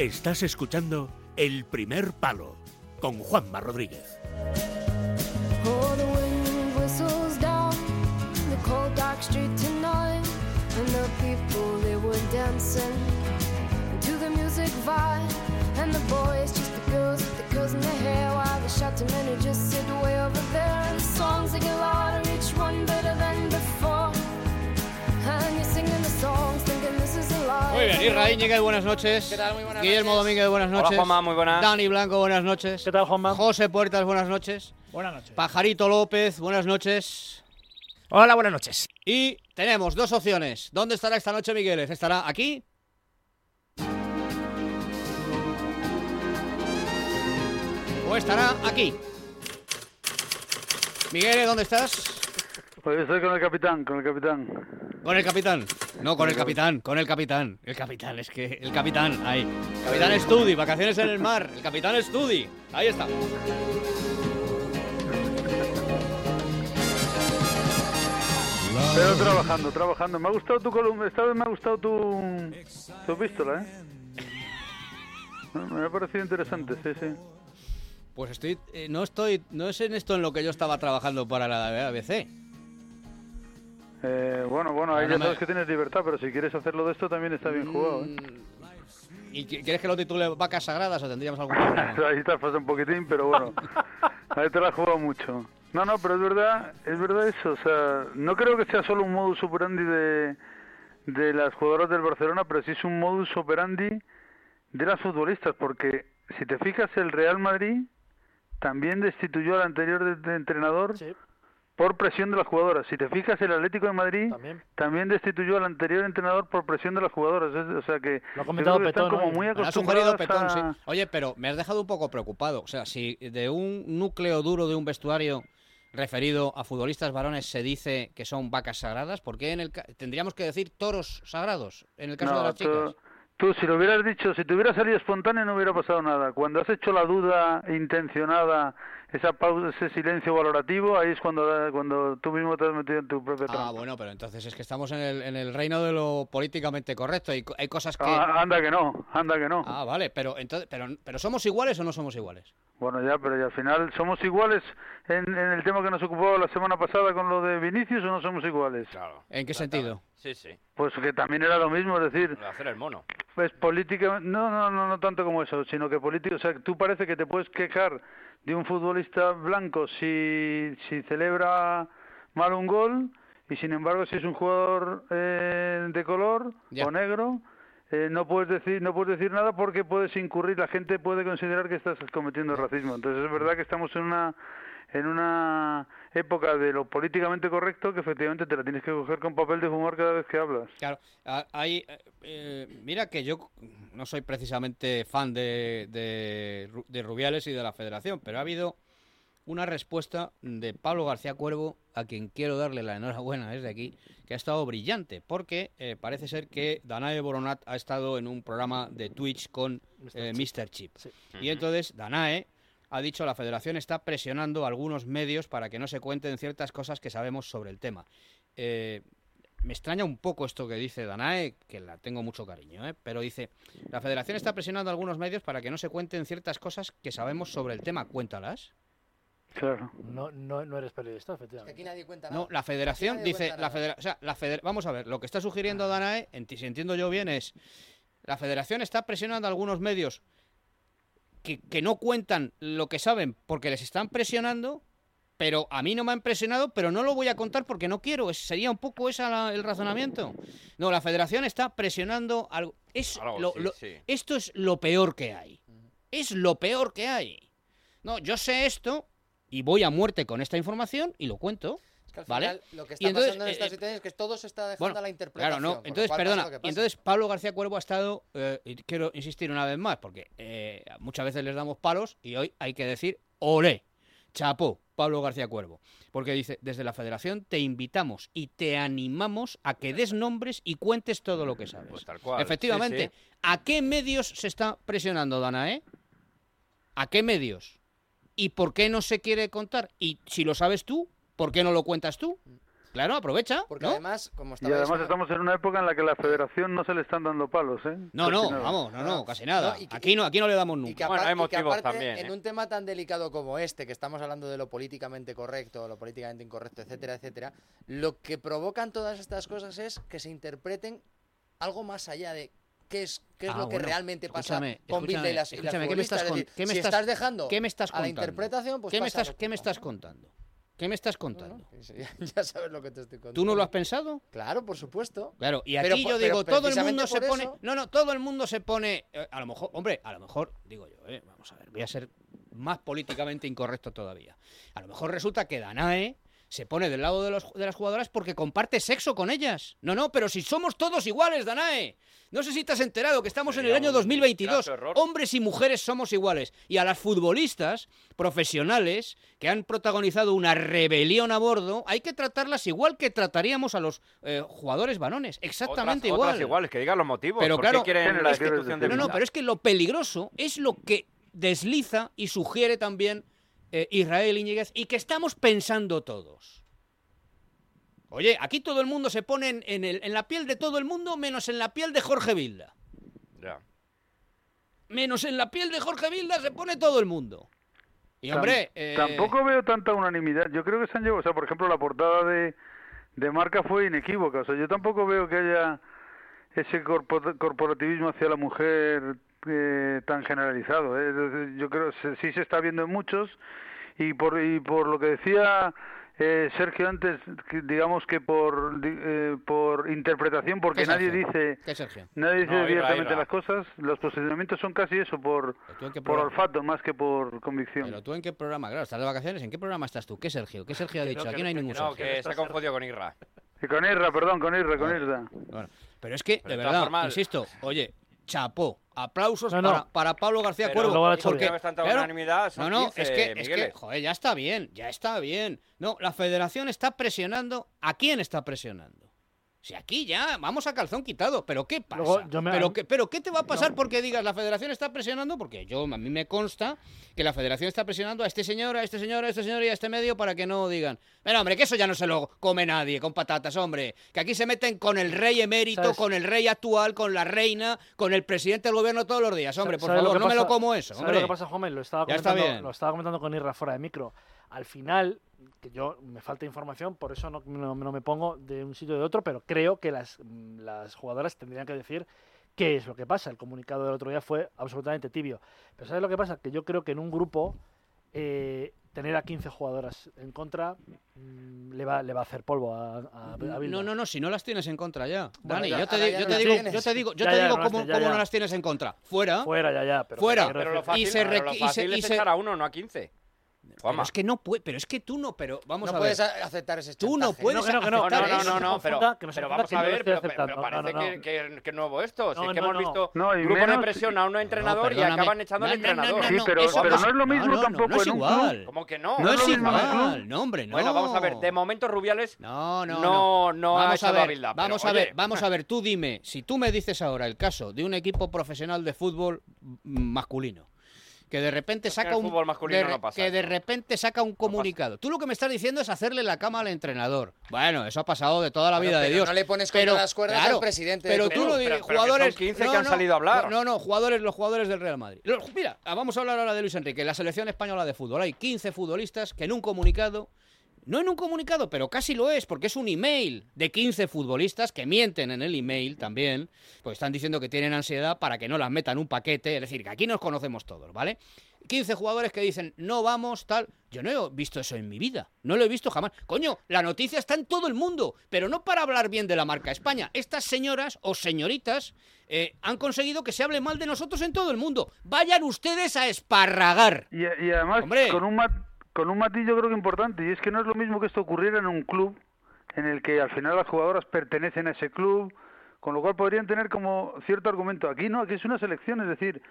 Estás escuchando El Primer Palo con Juanma Rodríguez. And and shouting men who just sit way over there. And the songs they get louder, each one better Muy bien, Israel Íñiguez, buenas noches. ¿Qué tal? Muy buenas Guillermo noches. Domínguez, buenas Hola, noches. Juanma, muy buenas. Dani Blanco, buenas noches. ¿Qué tal, Juanma? José Puertas, buenas noches. Buenas noches. Pajarito López, buenas noches. Hola, buenas noches. Y tenemos dos opciones. ¿Dónde estará esta noche Migueles? ¿Estará aquí? ¿O estará aquí? Migueles, ¿dónde estás? Pues estoy con el capitán, con el capitán. Con el capitán. No, con el capitán, con el capitán. El capitán, es que el capitán, ahí. Capitán Studi, vacaciones en el mar. El capitán Studi. Ahí está. Pero trabajando, trabajando. Me ha gustado tu columna, esta vez me ha gustado tu, tu epístola, ¿eh? Me ha parecido interesante, sí, sí. Pues estoy, eh, no estoy, no es en esto en lo que yo estaba trabajando para la ABC. Eh, bueno, bueno, ahí Ahora ya me- sabes que tienes libertad, pero si quieres hacerlo de esto también está bien jugado, ¿eh? Mm, ¿Y qui- quieres que lo titule Vacas Sagradas o tendríamos algún problema? Ahí te has pasado un poquitín, pero bueno, ahí te la has jugado mucho. No, no, pero es verdad, es verdad eso, o sea, no creo que sea solo un modus operandi de, de las jugadoras del Barcelona, pero sí es un modus operandi de las futbolistas, porque si te fijas, el Real Madrid también destituyó al anterior de- de entrenador Sí, por presión de las jugadoras. Si te fijas, el Atlético de Madrid también. también destituyó al anterior entrenador por presión de las jugadoras. Es- o sea que, Lo ha comentado que Petón como muy Me ha sugerido Petón, a... sí. Oye, pero me has dejado un poco preocupado. O sea, si de un núcleo duro de un vestuario referido a futbolistas varones se dice que son vacas sagradas, ¿por qué en el ca- tendríamos que decir toros sagrados en el caso de las chicas? tú, tú si lo hubieras dicho, si te hubiera salido espontáneo no hubiera pasado nada. Cuando has hecho la duda intencionada, esa pausa, ese silencio valorativo, ahí es cuando, cuando tú mismo te has metido en tu propia Ah, trampa. bueno, pero entonces es que estamos en el, en el reino de lo políticamente correcto y hay cosas que... Ah, anda que no, anda que no. Ah, vale, pero entonces, pero, pero ¿somos iguales o no somos iguales? Bueno, ya, pero ya al final, ¿somos iguales en, en el tema que nos ocupaba la semana pasada con lo de Vinicius o no somos iguales? Claro. ¿En qué sentido? Sí, sí. Pues que también era lo mismo, es decir, Lo de hacer el mono. Pues política, no, no, no, no tanto como eso, sino que político, o sea, tú parece que te puedes quejar de un futbolista blanco si, si celebra mal un gol y sin embargo si es un jugador eh, de color Ya. o negro eh, no puedes decir no puedes decir nada porque puedes incurrir, la gente puede considerar que estás cometiendo racismo. Entonces es verdad que estamos en una en una época de lo políticamente correcto que efectivamente te la tienes que coger con papel de fumar cada vez que hablas. Claro, a- hay, eh, eh, mira que yo no soy precisamente fan de, de, de Rubiales y de la Federación, pero ha habido una respuesta de Pablo García Cuervo, a quien quiero darle la enhorabuena desde aquí, que ha estado brillante, porque eh, parece ser que Danae Boronat ha estado en un programa de Twitch con eh, Mr. Chip. Sí. Y entonces Danae ha dicho la federación está presionando a algunos medios para que no se cuenten ciertas cosas que sabemos sobre el tema. Eh, me extraña un poco esto que dice Danae, que la tengo mucho cariño, ¿eh? pero dice, la federación está presionando a algunos medios para que no se cuenten ciertas cosas que sabemos sobre el tema, cuéntalas. Claro. No, no, no eres periodista, efectivamente. Aquí nadie cuenta No, la federación nadie dice, la nada. federa- o sea, la feder- vamos a ver, lo que está sugiriendo Danae, enti- si entiendo yo bien, es, la federación está presionando a algunos medios que, que no cuentan lo que saben porque les están presionando, pero a mí no me han presionado, pero no lo voy a contar porque no quiero. Sería un poco ese el razonamiento. No, la federación está presionando algo. Es Algo, lo- sí, lo- sí. Esto es lo peor que hay. Es lo peor que hay. No, yo sé esto y voy a muerte con esta información y lo cuento. Es que al ¿Vale? final lo que Y está entonces, pasando en eh, esta eh, situación es que todo se está dejando Bueno, a la interpretación. Claro, no. Entonces, perdona. y entonces Pablo García Cuervo ha estado, eh, y quiero insistir una vez más, porque eh, muchas veces les damos palos y hoy hay que decir olé, chapó, Pablo García Cuervo. Porque dice, desde la federación te invitamos y te animamos a que des nombres y cuentes todo lo que sabes. Pues tal cual. Efectivamente. Sí, sí. ¿A qué medios se está presionando, Danae? ¿A qué medios? ¿Y por qué no se quiere contar? Y si lo sabes tú, ¿por qué no lo cuentas tú? Claro, aprovecha. Porque ¿no? además, como Y además diciendo- estamos en una época en la que la federación no se le están dando palos, ¿eh? No, Casi no, nada. vamos, no, no, casi nada. no, y que- aquí no, aquí no le damos Y nunca. Bueno, hay y que motivos aparte, también, en ¿eh? un tema tan delicado como este, que estamos hablando de lo políticamente correcto, lo políticamente incorrecto, etcétera, etcétera, lo que provocan todas estas cosas es que se interpreten algo más allá de qué es, qué es Ah, lo que bueno, realmente pasa escúchame, con Bilda y escúchame, las, y las escúchame, ¿qué me estás. Es decir, qué me si estás- estás dejando ¿Qué me estás a la contando? interpretación, pues ¿Qué me estás, qué me estás contando? ¿Qué me estás contando? no, ya- ya sabes lo que te estoy contando. ¿Tú no lo has pensado? Claro, por supuesto. Claro, y aquí yo digo, todo el mundo se pone. eso- No, no, todo el mundo se pone. eh, a lo mejor, hombre, a lo mejor, digo yo, eh, vamos a ver, voy a ser más políticamente incorrecto todavía. A lo mejor resulta que Danae se pone del lado de, los, de las jugadoras porque comparte sexo con ellas. No, no, pero si somos todos iguales, Danae. No sé si te has enterado que estamos en el año un 2022. graso error. Hombres y mujeres somos iguales. Y a las futbolistas profesionales que han protagonizado una rebelión a bordo, hay que tratarlas igual que trataríamos a los eh, jugadores varones. Exactamente Otras- igual. Otras iguales, que digan los motivos. Pero ¿Por claro, qué quieren ¿qué la es que- institución de No, no, pero es que lo peligroso es lo que desliza y sugiere también eh, Israel Iñiguez y que estamos pensando todos. Oye, aquí todo el mundo se pone en, en el- en la piel de todo el mundo menos en la piel de Jorge Vilda. Ya. Menos en la piel de Jorge Vilda se pone todo el mundo. Y hombre, eh, Tampoco veo tanta unanimidad. Yo creo que se han llevado, o sea, por ejemplo, la portada de, de marca fue inequívoca. O sea, yo tampoco veo que haya ese corpo- corporativismo hacia la mujer eh, tan generalizado. ¿eh? Yo creo que sí se está viendo en muchos y por y por lo que decía eh, Sergio antes, que digamos que por di- eh, por interpretación, porque ¿Qué, nadie dice nadie dice No, Irra, directamente Irra. las cosas. Los posicionamientos son casi eso por ¿Pero tú en qué por olfato más que por convicción. Pero tú en qué programa, claro, estás de vacaciones, ¿en qué programa estás tú? ¿Qué Sergio? ¿Qué Sergio ha Que dicho? no, que Aquí no hay no, ningún No, Sergio. que se ha confundido con Irra. Y con Irra, perdón, con Irra, con Irra. Bueno, pero es que, de verdad, insisto, oye, chapó, aplausos No, no. Para, para Pablo García Pero Cuervo. porque, no tanta claro, no, no, 15, es que, es que, joder, ya está bien, ya está bien. No, la federación está presionando. ¿A quién está presionando? Si aquí ya vamos a calzón quitado, pero ¿qué pasa? Luego, yo me- ¿Pero, qué, ¿Pero qué te va a pasar porque digas la federación está presionando? Porque yo a mí me consta que la federación está presionando a este señor, a este señor, a este señor y a este medio para que no digan, pero hombre, que eso ya no se lo come nadie con patatas, hombre, que aquí se meten con el rey emérito, ¿Sabes? con el rey actual, con la reina, con el presidente del gobierno todos los días, hombre, por ¿Sabes favor, no me lo como eso, ¿Sabes hombre. lo que pasa, Juanma? Lo estaba, Ya está bien. lo estaba comentando con Irra fuera de micro. Al final, que yo me falta información, por eso no, no- no me pongo de un sitio o de otro, pero creo que las, mm, las jugadoras tendrían que decir qué es lo que pasa. El comunicado del otro día fue absolutamente tibio. Pero ¿sabes lo que pasa? Que yo creo que en un grupo eh, tener a 15 jugadoras en contra mm, le, va, le va a hacer polvo a, a. No, no, no, si no las tienes en contra ya. Bueno, Dani, ya, yo te, ahora di- ya yo no te las digo, yo te digo, yo Ya, te digo cómo, ya, cómo no las tienes en contra. Fuera. Fuera, ya, ya. Pero Fuera. Pero lo fácil, y se pero lo requi- y se- y es se- echar a uno, no a 15. Pero es que no puede, pero es que tú no, pero vamos no a ver. puedes aceptar ese Tú no chantaje. puedes No, que no, que no, No, aceptar no, no, no, no, pero, vamos a ver, pero, pero- parece No, no, no. Que, que, que nuevo esto. Si No, es que no, hemos no. visto grupos de presión a un entrenador y acaban echando al No, no, no, entrenador. no, Sí, pero- eso pero es- no es lo mismo no, no, tampoco No, es en un igual. club. ¿Cómo que no? No No es igual, club. no, hombre, no. Bueno, vamos a ver. De momento Rubiales No, no, no, no ha vamos a echado a ver, Bilda, pero, vamos a ver, vamos a ver. Tú dime, si tú me dices ahora el caso de un equipo profesional de fútbol masculino que de repente saca un fútbol masculino de re- no pasa que de repente saca un comunicado. Tú lo que me estás diciendo es hacerle la cama al entrenador. Bueno, eso ha pasado de toda la Bueno, vida de pero Dios. no le pones contra las cuerdas al presidente de Pero tú Pero- dices pero que son jugadores 15 no, que han no, salido a hablar. No, no, jugadores los jugadores del Real Madrid. Los- mira, vamos a hablar ahora de Luis Enrique, la selección española de fútbol. Hay 15 futbolistas que en un comunicado no en un comunicado, pero casi lo es, porque es un email de 15 futbolistas que mienten en el email también, pues están diciendo que tienen ansiedad para que no las metan un paquete, es decir, que aquí nos conocemos todos, ¿vale? 15 jugadores que dicen, no vamos, tal. Yo no he visto eso en mi vida, no lo he visto jamás. Coño, la noticia está en todo el mundo, pero no para hablar bien de la marca España. Estas señoras o señoritas eh, han conseguido que se hable mal de nosotros en todo el mundo. Vayan ustedes a esparragar. Y, y además Hombre. con un mat- con un matiz yo creo que importante, y es que no es lo mismo que esto ocurriera en un club en el que al final las jugadoras pertenecen a ese club, con lo cual podrían tener como cierto argumento. Aquí no, aquí es una selección, es decir,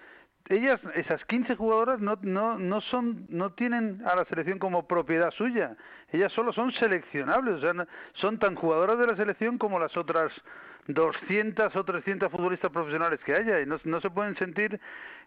ellas, esas 15 jugadoras no, no, no son, no tienen a la selección como propiedad suya, ellas solo son seleccionables, o sea, son tan jugadoras de la selección como las otras 200 o 300 futbolistas profesionales que haya y no, no se pueden sentir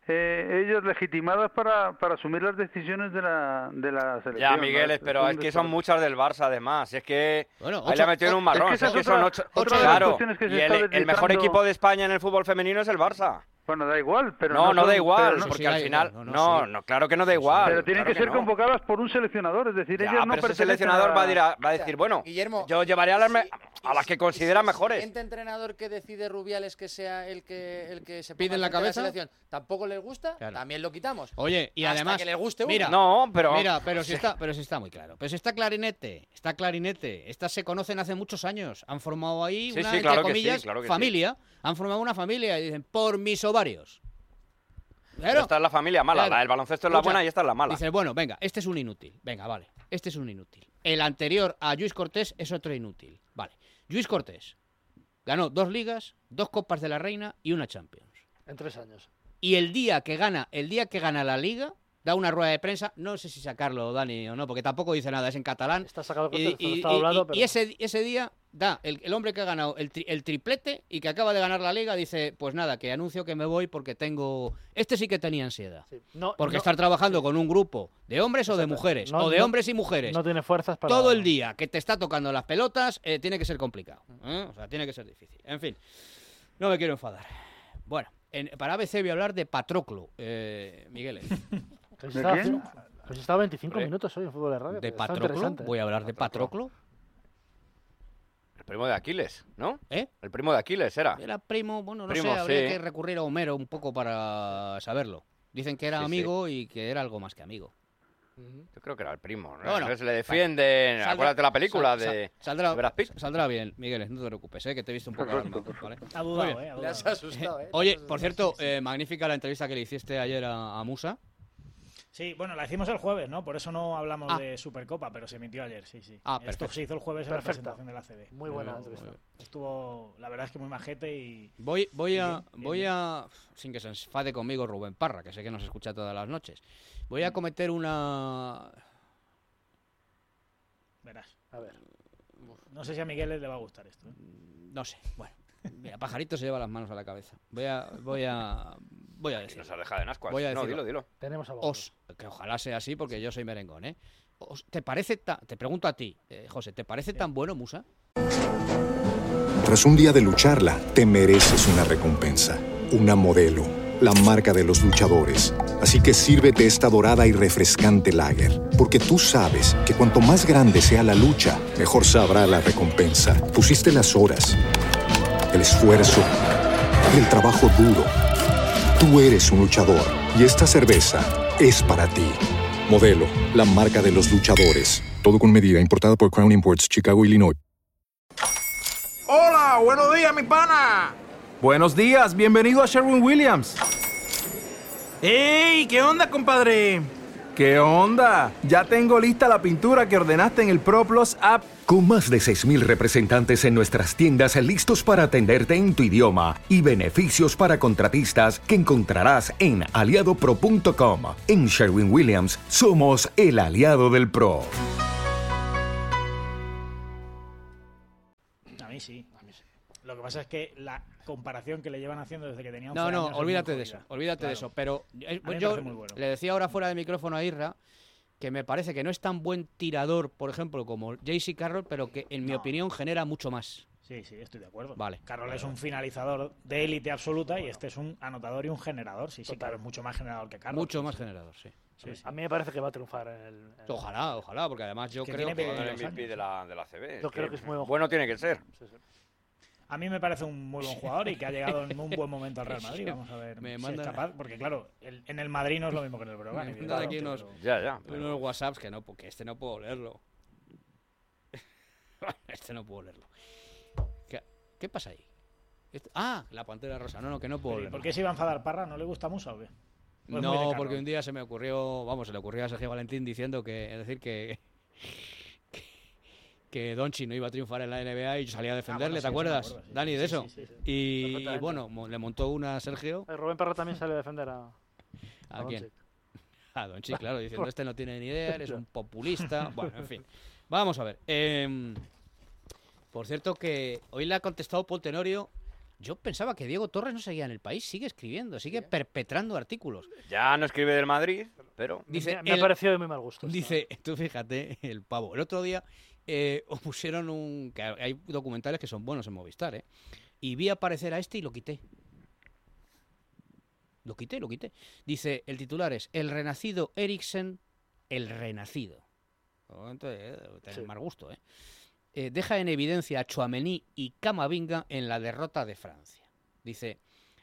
eh, ellos legitimadas para, para asumir las decisiones de la, de la selección. Ya, ¿no? Migueles, pero es que son muchas del Barça, además. Es que Bueno, ahí le ocho- ha metido en un es marrón. que es esa que es son otra- ocho. otra las claro. que y el, el mejor equipo de España en el fútbol femenino es el Barça. Bueno, da igual, pero no, no, son- da igual, pero no- porque sí, al da final. igual, No, no, no, no, sí. claro que no da igual. pero tienen claro que ser no. convocadas por un seleccionador, es decir, Ya, ellas no pero ese seleccionador a- va a, dir a- va a decir, bueno, Guillermo, yo llevaré a las, me- si- a las que si- considera si- mejores. Si el siguiente entrenador que decide Rubiales que sea el que, el que se ¿Pide en la cabeza? selección, tampoco les gusta, Claro. también lo quitamos. Oye, y Hasta además. que le guste uno. mira, No, pero. Mira, pero si está, pero si está muy claro. Pero si está clarinete, está clarinete. Estas se conocen hace muchos años. Han formado ahí Sí, una, sí, entre claro que sí, comillas, que sí. familia. Han formado una familia y dicen, por mis ovarios. pero esta es la familia mala. Claro. La del baloncesto es la Escucha, buena y esta es la mala. Dices, bueno, venga, este es un inútil. Venga, vale. Este es un inútil. El anterior a Luis Cortés es otro inútil. Vale. Luis Cortés ganó dos ligas, dos copas de la reina y una Champions. En tres años. Y el día que gana, el día que gana la liga, da una rueda de prensa, no sé si sacarlo, Dani, o no, porque tampoco dice nada, es en catalán. Está sacado Y, contexto, y- está y- hablado, y- pero... y ese, ese día da el, el hombre que ha ganado el, tri- el triplete y que acaba de ganar la liga, dice, pues nada, que anuncio que me voy porque tengo... Este sí que tenía ansiedad. Sí, no- Porque no- estar trabajando con un grupo de hombres o de mujeres, No- o de no- hombres y mujeres, No tiene fuerzas para... todo el día que te está tocando las pelotas, eh, tiene que ser complicado. ¿eh? O sea, tiene que ser difícil. En fin, no me quiero enfadar. Bueno, en- para ABC voy a hablar de Patroclo, eh, Miguel. Pues estaba 25 Hombre. minutos hoy en fútbol de radio. De Patroclo, voy a hablar de Patroclo. El primo de Aquiles, ¿no? ¿Eh? El primo de Aquiles era. Era primo, bueno, no Primo, sé, habría sí. que recurrir a Homero un poco para saberlo. Dicen que era Sí, sí. amigo y que era algo más que amigo. Yo creo que era el primo. ¿no? Bueno, Entonces le defienden. Saldrá- Acuérdate la película sal- de. sal- saldrá, de Brad Pitt. saldrá bien, Miguel, no te preocupes, ¿eh? que te he visto un poco alarmado, ¿vale? Ha dudado, Muy ¿eh? Ha Le has asustado, ¿eh? Oye, por cierto, eh, magnífica la entrevista que le hiciste ayer a, a Musa. Sí, bueno, la hicimos el jueves, ¿no? Por eso no hablamos Ah. de Supercopa, pero se emitió ayer, sí, sí. Ah, Esto perfecto. se hizo el jueves en Perfecto. la presentación de la CB. Muy buena entrevista. Estuvo, la verdad es que muy majete y... Voy, voy a, voy bien. a, sin que se enfade conmigo Rubén Parra, que sé que nos escucha todas las noches. Voy a cometer una, Verás. A ver. No sé si a Miguel le va a gustar esto. ¿eh? no sé, bueno, mira, pajarito se lleva las manos a la cabeza. Voy a, voy a, voy a decir. nos ha dejado en ascuas. Voy a no, decirlo. dilo, dilo. Tenemos abogado. Os, que ojalá sea así porque yo soy merengón, ¿eh? Os- ¿Te parece ta- te pregunto a ti, eh, José, ¿te parece tan bueno Musa? Tras un día de lucharla, te mereces una recompensa, una modelo, la marca de los luchadores. Así que sírvete esta dorada y refrescante lager, porque tú sabes que cuanto más grande sea la lucha, mejor sabrá la recompensa. Pusiste las horas, el esfuerzo, el trabajo duro. Tú eres un luchador y esta cerveza es para ti. Modelo, la marca de los luchadores. Todo con medida, importada por Crown Imports, Chicago, Illinois. Hola, buenos días, mi pana. Buenos días, bienvenido a Sherwin Williams. ¡Ey! ¿Qué onda, compadre? ¿Qué onda? Ya tengo lista la pintura que ordenaste en el ProPlus app. Con más de 6.000 representantes en nuestras tiendas listos para atenderte en tu idioma y beneficios para contratistas que encontrarás en aliadopro.com. En Sherwin Williams somos el aliado del PRO. A mí sí. Lo que pasa es que la comparación que le llevan haciendo desde que tenía 11 No, no, años es muy olvídate de jodida. eso, olvídate de eso. Pero eh, A mí yo bueno. le decía ahora fuera de micrófono a Irra que me parece que no es tan buen tirador, por ejemplo, como JC Carroll, pero que en mi No. opinión genera mucho más. Sí, sí, estoy de acuerdo. Vale. Carroll es un finalizador de élite absoluta y este es un anotador y un generador. Sí, sí, claro, es mucho más generador que Carroll. mucho más generador, sí. Sí, sí. A mí me parece que va a triunfar en el... en Ojalá, ojalá, porque además yo Que creo que... El MVP de la, de la CB. Yo creo que es muy buen Bueno tiene que ser. Sí, sí. A mí me parece un muy buen jugador y que ha llegado en un buen momento al Real Madrid. Vamos a ver Me si manda- es capaz, porque claro, el- en el Madrid no es lo mismo que en el Brogan. Me mandan aquí unos- pero- Ya, ya. pero- Unos WhatsApps que no, porque este no puedo leerlo. este no puedo leerlo. ¿Qué, qué pasa ahí? Esto- Ah, la pantera rosa. No, no, que no puedo pero ¿y leerlo. ¿Por qué se iba a enfadar Parra? ¿No le gusta Musa o qué? Pues no, porque un día se me ocurrió, vamos, se le ocurrió a Sergio Valentín diciendo que, es decir, que, que Donchi no iba a triunfar en la NBA y yo salía a defenderle, Ah, sí, ¿te acuerdas, acuerdo, sí. Dani, de Sí, eso? sí, sí, sí. Y, bueno, mo- le montó una a Sergio. Eh, Rubén Parra también salió a defender a. ¿A a quién? A Donchi, claro, diciendo este no tiene ni idea, eres un populista. Bueno, en fin. Vamos a ver. em, por cierto que hoy le ha contestado Paul Tenorio. Yo pensaba que Diego Torres no seguía en el país, sigue escribiendo, sigue perpetrando artículos. Ya no escribe del Madrid, pero... Dice, me, me ha el- parecido de muy mal gusto. esto. Dice, tú fíjate, el pavo. El otro día eh, os pusieron un. que hay documentales que son buenos en Movistar, ¿eh? Y vi aparecer a este y lo quité. Lo quité, lo quité. Dice, el titular es El renacido Eriksen, el renacido. Oh, Entonces, eh, Sí. mal gusto, ¿eh? Eh, Deja en evidencia a Chouameni y Camavinga en la derrota de Francia. Dice,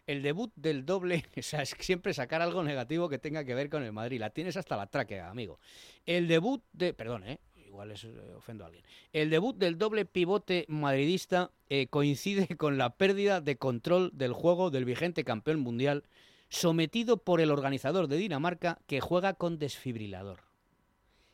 el debut del doble, o sea, es siempre sacar algo negativo que tenga que ver con el Madrid. La tienes hasta la tráquea, amigo. El debut de. Perdón, ¿eh? Igual es, eh, ofendo a alguien. El debut del doble pivote madridista eh, coincide con la pérdida de control del juego del vigente campeón mundial, sometido por el organizador de Dinamarca que juega con desfibrilador.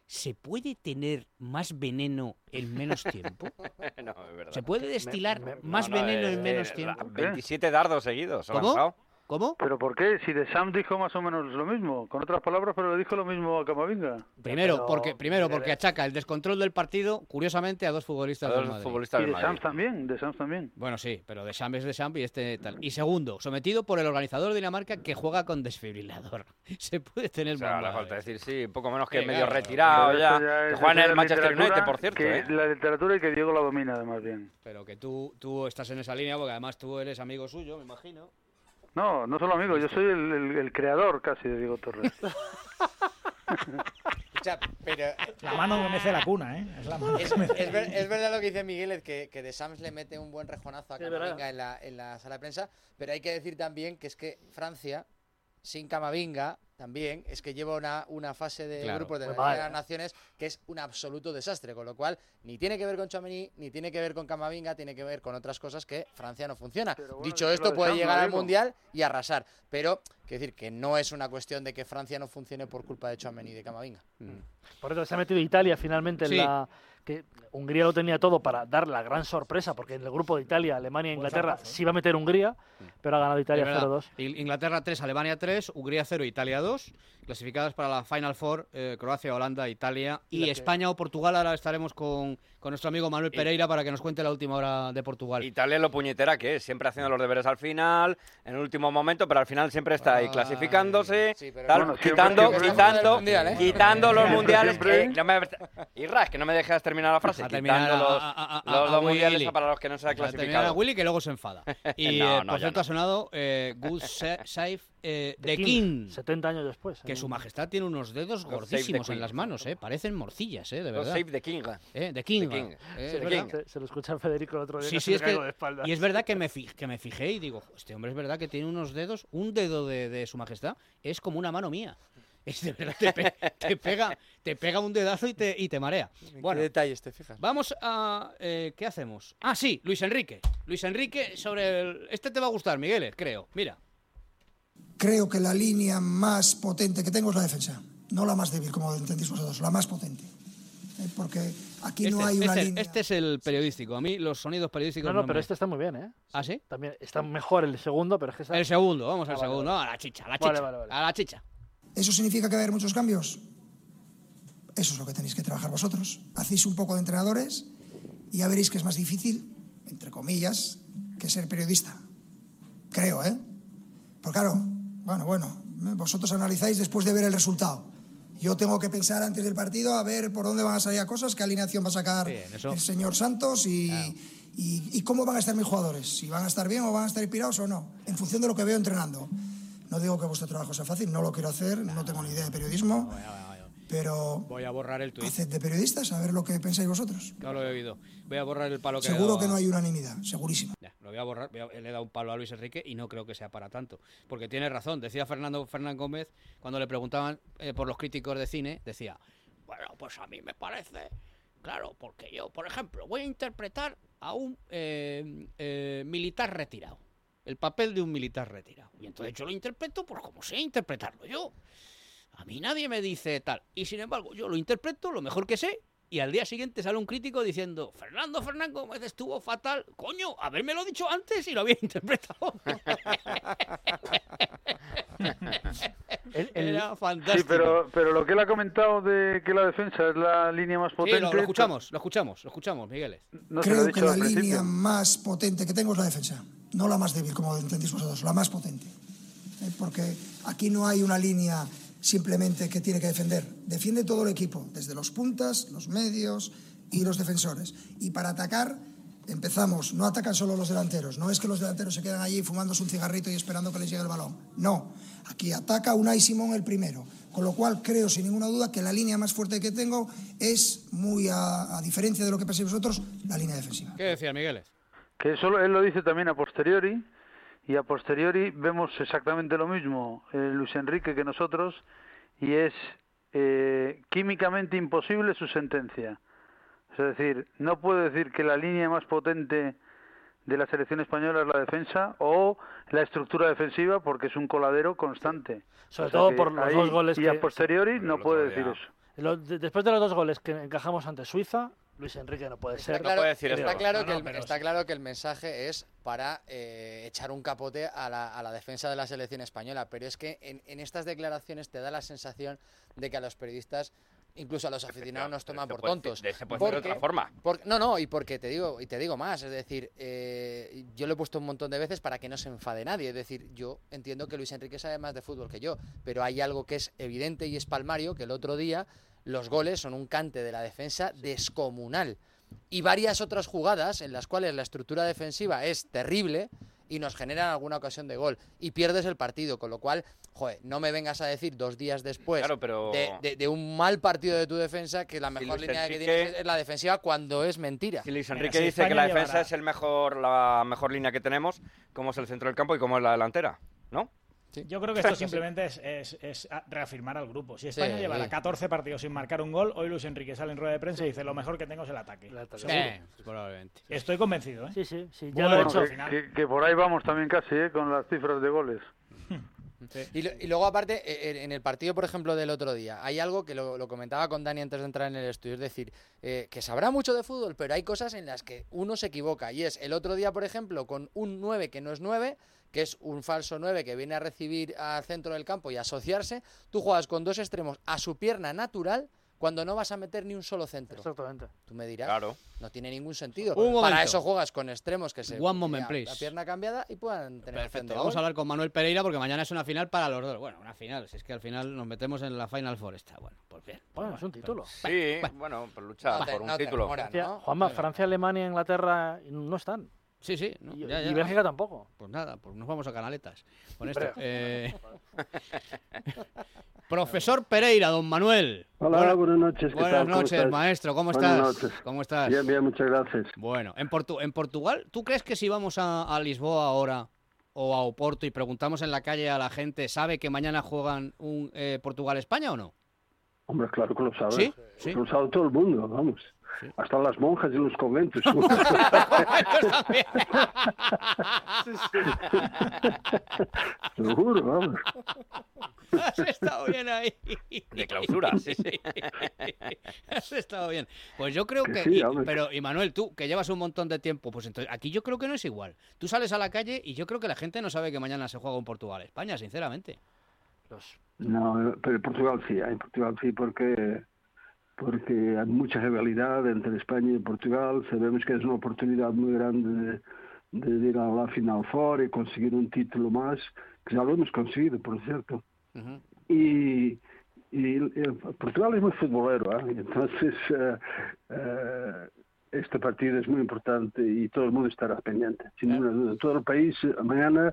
¿Se puede tener más veneno en menos tiempo? no, es verdad. ¿Se puede destilar me- más No, no, veneno eh, en menos tiempo? la- 27 dardos seguidos. ha ¿Cómo? ¿Cómo? ¿Pero por qué? Si de Sam dijo más o menos lo mismo, con otras palabras, pero le dijo lo mismo a Camavinga. Primero, pero- porque, primero porque achaca el descontrol del partido, curiosamente, a dos futbolistas A del dos Madrid. futbolistas Y del de Madrid. Sam también, de Sam también. Bueno, sí, pero de Champ es de Champ y este tal. Y segundo, sometido por el organizador de Dinamarca que juega con desfibrilador. Se puede tener O sea, mal. falta decir, sí, poco menos que Sí, medio claro. retirado Pero ya. ya Que es- juega en el es Manchester United, por cierto, que ¿eh? La literatura y que Diego la domina, además, bien. Pero que tú, tú estás en esa línea porque además tú eres amigo suyo, me imagino. No, no solo amigo, yo soy el, el- el creador casi de Diego Torres. Escucha, pero La mano que mece la cuna, ¿eh? Es la mano es, que mece es ver- es verdad lo que dice Miguel, que, que de Sams le mete un buen rejonazo a. Camavinga en la, en la sala de prensa, pero hay que decir también que es que Francia, sin Camavinga, también es que lleva una, una fase de Claro. grupos de las. Naciones que es un absoluto desastre, con lo cual ni tiene que ver con Chouameni, ni tiene que ver con Camavinga, tiene que ver con otras cosas que Francia no funciona. Bueno, Dicho es esto, puede llegar al. Mundial y arrasar, pero quiero decir que no es una cuestión de que Francia no funcione por culpa de Chouameni y de Camavinga. Por eso se ha metido Italia finalmente en la. Que Hungría lo tenía todo para dar la gran sorpresa, porque en el grupo de Italia, Alemania e Inglaterra ¿eh? sí va a meter Hungría, pero ha ganado Italia Es verdad. 0-2. Il- Inglaterra 3, Alemania 3, Hungría 0, Italia 2. Clasificadas para la Final Four, eh, Croacia, Holanda, Italia Y y, la que- España o Portugal. Ahora estaremos con, con nuestro amigo Manuel Pereira para que nos cuente la última hora de Portugal. Italia lo puñetera que es, siempre haciendo los deberes al final, en el último momento, pero al final siempre está ahí clasificándose, Sí, pero tal, Bueno, siempre- quitando, siempre- quitando, ¿eh? quitando los mundiales. que no me... Que no me dejas terminar la frase. A quitando terminar los, a- a- a- los a dos mundiales para los que no se ha terminar a clasificado. Willy que luego se enfada. Y No, eh, no, por cierto no. ha sonado eh, Good Sa- Save eh, The The King. 70 años después. Que su majestad tiene unos dedos God gordísimos en las manos, ¿eh? Parecen morcillas, ¿eh? De Los verdad. Save the King. Eh, The King. The King. eh, The. King. Se, se lo escucha a Federico el otro día. Sí, sí, es que, de espaldas. y es verdad que me, fi- que me fijé y digo, este hombre es verdad que tiene unos dedos, un dedo de, de su majestad es como una mano mía. Es de verdad, te, pe- te pega, te pega un dedazo y te, y te marea. Bueno, ¿Qué detalles te fijas? vamos a... eh, ¿Qué hacemos? Ah, sí, Luis Enrique. Luis Enrique sobre el... Este te va a gustar, Miguel, creo. Mira. Creo que la línea más potente que tengo es la defensa, no la más débil, como entendéis vosotros, la más potente. Eh, Porque aquí no Este, hay una este- línea. este es el periodístico. A mí los sonidos periodísticos No, no, me- pero este está muy bien, ¿eh? ¿Ah, sí? También está mejor el segundo, pero es que está... El segundo, vamos Ah, al vale, segundo. vale. A la chicha, a la chicha. Vale, vale, vale. A la chicha. ¿Eso significa que va a haber muchos cambios? Eso es lo que tenéis que trabajar vosotros. Hacéis un poco de entrenadores y ya veréis que es más difícil, entre comillas, que ser periodista. Creo, ¿eh? Porque claro, bueno, bueno, vosotros analizáis después de ver el resultado. Yo tengo que pensar antes del partido a ver por dónde van a salir las cosas, qué alineación va a sacar Bien, el señor Santos y, y- y cómo van a estar mis jugadores. Si van a estar bien o van a estar inspirados o no, en función de lo que veo entrenando. No digo que vuestro trabajo sea fácil, no lo quiero hacer, no tengo ni idea de periodismo, pero Voy a borrar el tuit. haced de periodistas a ver lo que pensáis vosotros. No lo he oído. Voy a borrar el palo que le he Seguro dado que a- no hay unanimidad, segurísimo. Ya, lo voy a borrar. voy a- le he dado un palo a Luis Enrique y no creo que sea para tanto. Porque tiene razón. Decía Fernando Fernán Gómez, cuando le preguntaban eh, por los críticos de cine, decía, bueno, pues a mí me parece, claro, porque yo, por ejemplo, voy a interpretar a un eh, eh, militar retirado. el papel de un militar retirado. Y entonces yo lo interpreto pues como sé interpretarlo yo. A mí nadie me dice tal. Y sin embargo, yo lo interpreto lo mejor que sé. Y al día siguiente sale un crítico diciendo, Fernando Fernando Gómez estuvo fatal. Coño, habérmelo dicho antes y lo había interpretado. Era fantástico. Sí, pero, pero lo que él ha comentado de que la defensa es la línea más Sí, potente. lo, lo escuchamos, lo escuchamos, lo escuchamos, Migueles. No Creo que la línea más potente que tengo es la defensa, no la más débil, como entendéis vosotros, la más potente. Eh, Porque aquí no hay una línea simplemente que tiene que defender. Defiende todo el equipo, desde los puntas, los medios y los defensores. Y para atacar, empezamos, no atacan solo los delanteros, no es que los delanteros se quedan allí fumándose un cigarrito y esperando que les llegue el balón. No, aquí ataca Unai Simón el primero. Con lo cual creo sin ninguna duda que la línea más fuerte que tengo es muy, a, a diferencia de lo que pensáis vosotros, la línea defensiva. ¿Qué decía Migueles? Que eso él lo dice también a posteriori, y a posteriori vemos exactamente lo mismo eh, Luis Enrique que nosotros, y es eh, químicamente imposible su sentencia. Es decir, no puede decir que la línea más potente de la selección española es la defensa o la estructura defensiva porque es un coladero constante. Sobre O sea todo por los ahí- dos goles Y que- a posteriori no puede decir eso. Después de los dos goles que encajamos ante Suiza, Luis Enrique no puede Está ser. claro, puede decir está claro No, que no, el, pero está claro que el mensaje es para eh, echar un capote a la, a la defensa de la selección española, pero es que en, en estas declaraciones te da la sensación de que a los periodistas, incluso a los aficionados, nos toman por puede tontos. decir- se puede decir de Porque- otra forma. por- no, no, y porque te digo, y te digo más, es decir, eh, yo lo he puesto un montón de veces para que no se enfade nadie. Es decir, yo entiendo que Luis Enrique sabe más de fútbol que yo, pero hay algo que es evidente y es palmario, que el otro día los goles son un cante de la defensa descomunal. Y varias otras jugadas en las cuales la estructura defensiva es terrible y nos generan alguna ocasión de gol. Y pierdes el partido, con lo cual, joder, no me vengas a decir dos días después Claro, pero- de, de- de un mal partido de tu defensa que la mejor línea que tienes es la defensiva cuando es mentira. Si Luis Mira, Enrique si dice que la defensa es el mejor, la mejor línea que tenemos, como es el centro del campo y como es la delantera, ¿no? Yo creo que esto simplemente es, es- es a- reafirmar al grupo. Si España Sí. llevara 14 partidos sin marcar un gol, hoy Luis Enrique sale en rueda de prensa y dice lo mejor que tengo es el ataque. ataque. Seguro. Eh, probablemente. Estoy convencido, ¿eh? Sí, sí, sí, ya Bueno, lo he hecho. al que, final. que- que por ahí vamos también casi, ¿eh? con las cifras de goles. Y, lo- y luego, aparte, eh, en- en el partido, por ejemplo, del otro día, hay algo que lo, lo comentaba con Dani antes de entrar en el estudio, es decir, eh, que sabrá mucho de fútbol, pero hay cosas en las que uno se equivoca. Y es el otro día, por ejemplo, con un 9 que no es 9, que es un falso 9 que viene a recibir al centro del campo y asociarse, tú juegas con dos extremos a su pierna natural cuando no vas a meter ni un solo centro. Exactamente. Tú me dirás, Claro. no tiene ningún sentido. Un momento. Para eso juegas con extremos que se One moment, la- please. la pierna cambiada y puedan tener Perfecto, vamos gol. a hablar con Manuel Pereira porque mañana es una final para los dos. Bueno, una final, si es que al final nos metemos en la Final Four esta. Bueno, pues bien. Bueno, es un título. Sí, bueno, por luchar No te- por un no título. ¿no? Juanma, Francia, Alemania, Inglaterra no están. Sí, sí, no, Y, ya, y ya. Bélgica tampoco. Pues nada, pues nos vamos a canaletas con esto. Hombre. Eh, Profesor Pereira, don Manuel. Hola, Buena- buenas noches. ¿qué Buenas noches, maestro. ¿Cómo Buenas estás? noches. ¿Cómo estás? Bien, bien, muchas gracias. Bueno, en, Portu- en Portugal, ¿tú crees que si vamos a, a Lisboa ahora o a Oporto y preguntamos en la calle a la gente, ¿sabe que mañana juegan un eh, Portugal-España o no? Hombre, claro que lo sabes. ¿Sí? Sí. Lo sabe todo el mundo, vamos. Hasta las monjas y los conventos. Seguro, vamos. Has estado bien ahí. De clausura, sí, sí. Has estado bien. Pues yo creo Que que. sí, y- hombre. pero, y Manuel, tú, que llevas un montón de tiempo, pues entonces aquí yo creo que no es igual. Tú sales a la calle y yo creo que la gente no sabe que mañana se juega un Portugal-España, sinceramente. Los, No, pero en Portugal sí, en Portugal sí, porque porque hay mucha rivalidad entre España y Portugal. Sabemos que es una oportunidad muy grande de, de ir a la final fora y conseguir un título más, que ya lo hemos conseguido, por cierto. Ujú. y, y, eh, Portugal es muy futbolero, ¿eh? Y entonces eh, eh, este partido es muy importante y todo el mundo estará pendiente, sin ninguna duda. Todo el país eh, mañana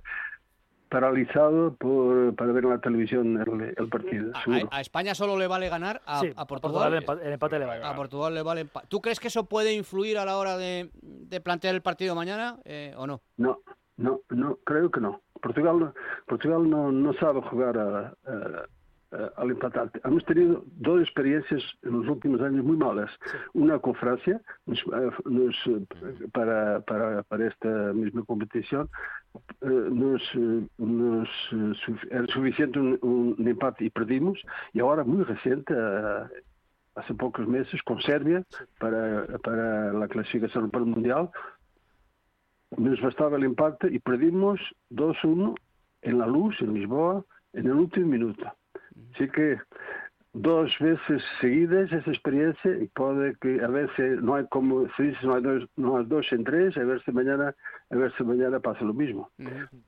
paralizado por, para ver en la televisión el, el partido, A, a- a España solo le vale ganar a, sí, a a Portugal. el, empate, el empate le va a. Portugal le vale ¿Tú crees que eso puede influir a la hora de, de plantear el partido mañana eh, o no? No, no, no, creo que no. Portugal, Portugal no, no sabe jugar a, a- eh, al empatar. Hemos tenido dos experiencias en los últimos años muy malas. Una con Francia, nos, eh, nos, eh, para, para, para esta misma competición, nos, nos era suficiente un, un empate y perdimos. Y ahora, muy reciente, hace pocos meses, con Serbia, para, para la clasificación para el Mundial, nos bastaba el empate y perdimos 2-1 en la luz, en Lisboa, en el último minuto. Así que dos veces seguidas esa experiencia y puede que a veces no hay como se dice no hay dos, no hay dos en tres a ver si mañana a ver si mañana pasa lo mismo.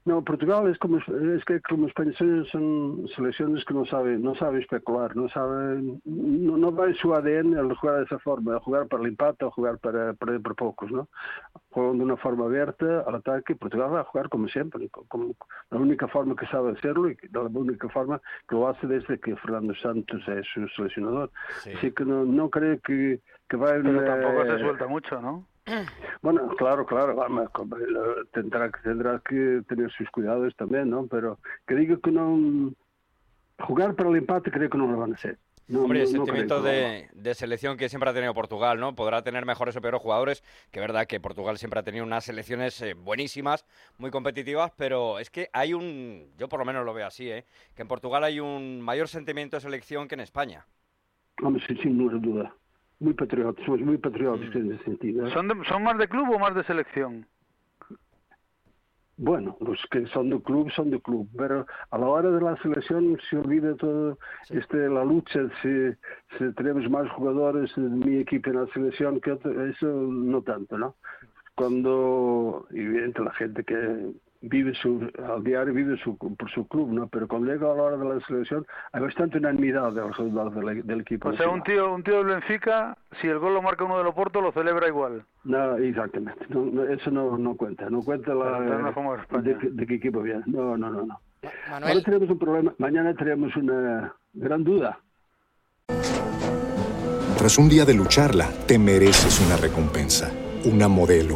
No Portugal es como es que como España son, selecciones que no saben no saben especular no saben no, no va en su ADN el jugar de esa forma el jugar para el empate o jugar para perder por pocos no juegan de una forma abierta al ataque Portugal va a jugar como siempre como la única forma que sabe hacerlo y la única forma que lo hace desde que Fernando Santos es su seleccionador así que no, no creo que, que va Pero tampoco se eh, suelta mucho, ¿no? bueno, claro, claro, vamos, tendrá, que- tendrá que tener sus cuidados también, ¿no? Pero que diga que no... Jugar para el empate creo que no lo van a hacer. No, Hombre, el no- sentimiento de, de selección que siempre ha tenido Portugal, ¿no? Podrá tener mejores o peores jugadores, que es verdad que Portugal siempre ha tenido unas selecciones eh, buenísimas, muy competitivas, pero es que hay un, yo por lo menos lo veo así, ¿eh? Que en Portugal hay un mayor sentimiento de selección que en España. Vamos, sin, sin ninguna duda. Muy patriotas, somos muy patrióticos en ese sentido. ¿eh? ¿Son, de- ¿Son más de club o más de selección? Bueno, los que son de club son de club, pero a la hora de la selección se olvida todo este la lucha si, si tenemos más jugadores de mi equipo en la selección que eso no tanto, ¿no? Cuando evidente la gente que vive su al diario vive su, por su club, ¿no? Pero cuando llega a la hora de la selección hay bastante unanimidad de los resultados del, del equipo. O sea, un tío, un tío del Benfica, si el gol lo marca uno del Oporto, lo celebra igual. No, exactamente. No, no, eso no, no cuenta. No cuenta la, no de, qué- de qué equipo viene. No, no, no. no. Manuel. Ahora tenemos un problema. Mañana tenemos una gran duda. Tras un día de lucharla, te mereces una recompensa, una modelo,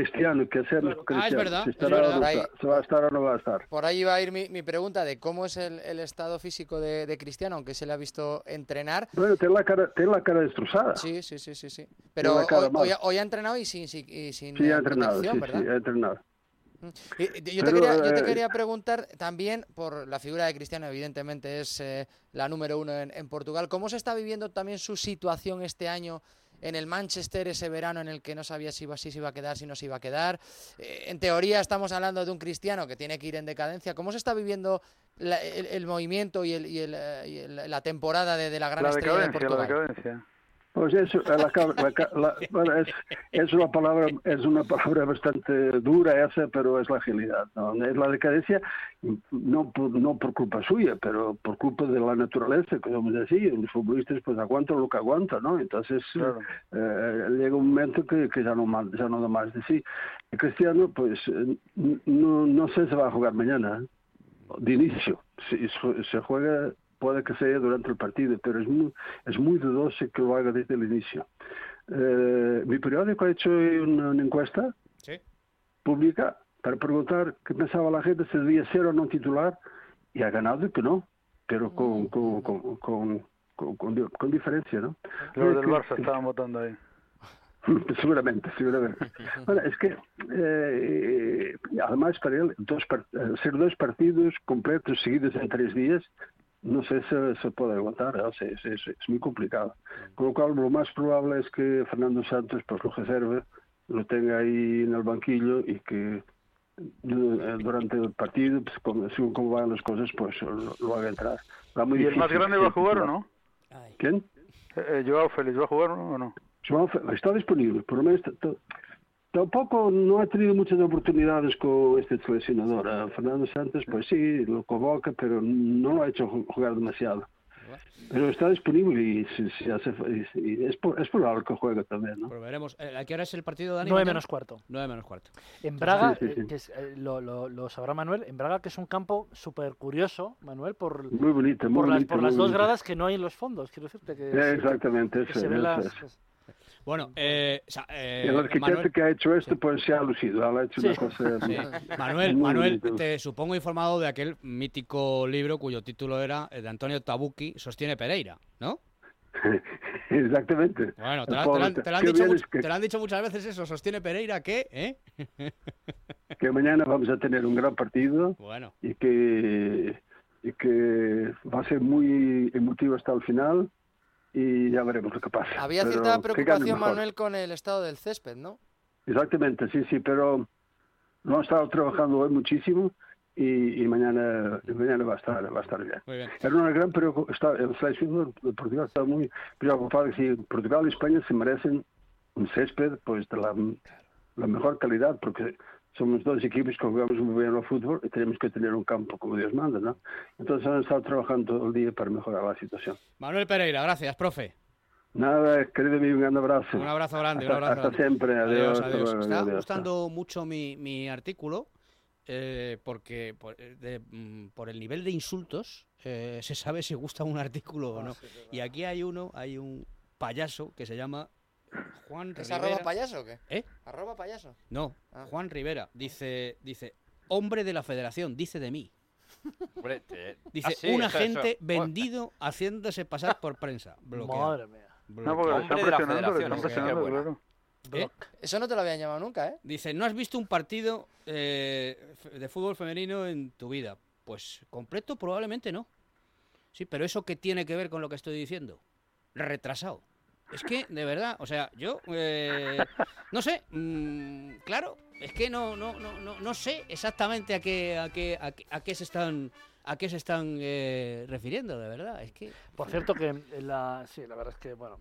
Cristiano, ¿qué hacemos con Ah, es Cristiano? ¿Se, va a estar o no va a estar? Por ahí va a ir mi, mi pregunta de cómo es el, el estado físico de, de Cristiano, aunque se le ha visto entrenar. Bueno, tiene la cara, tiene la cara destrozada. Sí, sí, sí, sí, sí. Pero hoy, hoy ha- hoy ha entrenado y sin, sin- y sin Sí, eh, ha entrenado, sí, entrenado. Y- y yo, te Pero, quería, yo te eh, quería preguntar también por la figura de Cristiano, evidentemente es eh, la número uno en, en Portugal. ¿Cómo se está viviendo también su situación este año en el Manchester, ese verano en el que no sabía si iba, si se iba a quedar, si no se iba a quedar? Eh, en teoría estamos hablando de un Cristiano que tiene que ir en decadencia. ¿Cómo se está viviendo la- el, el movimiento y, el, y el, eh, y el- la temporada de, de la gran La estrella de decadencia, la Portugal? decadencia. Pues eso, la la la- es, es una palabra es una palabra bastante dura esa, pero es la agilidad. ¿no? Es la decadencia, no por, no por culpa suya, pero por culpa de la naturaleza, como decía, los futbolistas pues aguantan lo que aguantan, ¿no? Entonces eh, llega un momento que, que ya, no, ya no da más de sí. El Cristiano, pues no, no sé si va a jugar mañana, ¿eh? de inicio. Si se juega puede que sea durante el partido, pero es muy, es muy dudoso que lo haga desde el inicio. Eh, mi periódico ha hecho una, una encuesta pública para preguntar qué pensaba la gente si debía ser o no titular y ha ganado que no, pero con, con, con, con, con, con- con diferencia, ¿no? Los Es del que- Barça estaban votando ahí. seguramente, seguramente. Bueno, es que eh, además para él dos eh, ser dos partidos completos seguidos en tres días no sé si se puede aguantar, ¿no? Sí, sí, sí, es muy complicado. Con lo cual, lo más probable es que Fernando Santos pues lo reserve, lo tenga ahí en el banquillo y que eh, durante el partido, pues, como, según cómo van las cosas, pues lo, lo haga entrar. Va muy ¿Y el más grande va a jugar o no? ¿Quién? Eh, eh, Joao Félix, ¿va a jugar o no? Joao Fe- está disponible, por lo menos tampoco no ha tenido muchas oportunidades con este seleccionador. A Fernando Santos, pues sí, lo convoca, pero no lo ha hecho ju- jugar demasiado. Pero está disponible y, si, si hace, y- y es, por- es probable que juegue también, ¿no? Pues veremos. Eh, ¿A qué hora es el partido, Dani? 9 mañana? menos cuarto. 9 menos cuarto. En Braga, Sí, sí, sí. eh, que es, eh, lo, lo- lo sabrá Manuel, en Braga que es un campo súper curioso, Manuel, por, Muy bonito, muy por las, bonito, por muy las dos bonito. gradas que no hay en los fondos, quiero decirte que, Eh, se- exactamente, que eso, se ven eso las- es. Bueno, eh, o sea, eh, Y el arquitecto Manuel, que ha hecho esto, pues se ha lucido, ha hecho una cosa... Sí. Manuel, muy Manuel, te supongo informado de aquel mítico libro cuyo título era eh, de Antonio Tabucchi, Sostiene Pereira, ¿no? Exactamente. Bueno, te, El la- te pobre, la han- te lo han qué dicho bien much- es que- te lo han dicho muchas veces eso, Sostiene Pereira, ¿qué? ¿Eh? que mañana vamos a tener un gran partido Bueno. y que y que va a ser muy emotivo hasta el final y ya veremos lo que pasa. Había Pero cierta que preocupación. Manuel, con el estado del césped, ¿no? Exactamente, sí, sí, pero lo han estado trabajando hoy muchísimo y, y mañana y mañana va a estar va a estar bien. Muy bien. Era una gran preocupación. El seleccionador de Portugal está muy preocupado si Portugal y España se merecen un césped pues de la, la mejor calidad porque somos dos equipos que jugamos muy bien al fútbol y tenemos que tener un campo como Dios manda, ¿no? Entonces han estado trabajando todo el día para mejorar la situación. Manuel Pereira, gracias, profe. Nada, querido amigo, un gran abrazo. Un abrazo grande, un Hasta- abrazo Hasta grande. siempre, adiós. Adiós, adiós. está adiós. gustando mucho mi, mi artículo eh, porque por, eh, de- mm, por el nivel de insultos eh, se sabe si gusta un artículo o no. y aquí hay uno, hay un payaso que se llama Juan ¿Es Rivera. arroba payaso o qué? ¿Eh? ¿Arroba payaso? No, Ah. Juan Rivera dice, dice, hombre de la federación, dice de mí. Hombre, te- Dice, ah, sí, un eso, agente eso. vendido haciéndose pasar por prensa. Bloqueado. Madre mía. No, porque le están Hombre de la presionando, federación, están presionando, claro. ¿Eh? Eso no te lo habían llamado nunca, ¿eh? Dice, ¿no has visto un partido eh, de fútbol femenino en tu vida? Pues completo probablemente no. Sí, pero ¿eso qué tiene que ver con lo que estoy diciendo? Retrasado. Es que, de verdad, o sea, yo, eh, no sé, mm, claro, es que no, no, no, no, no sé exactamente a qué, a qué, a qué, a qué se están, a qué se están eh, refiriendo, de verdad. Es que, Por cierto que en la, sí, la verdad es que, bueno,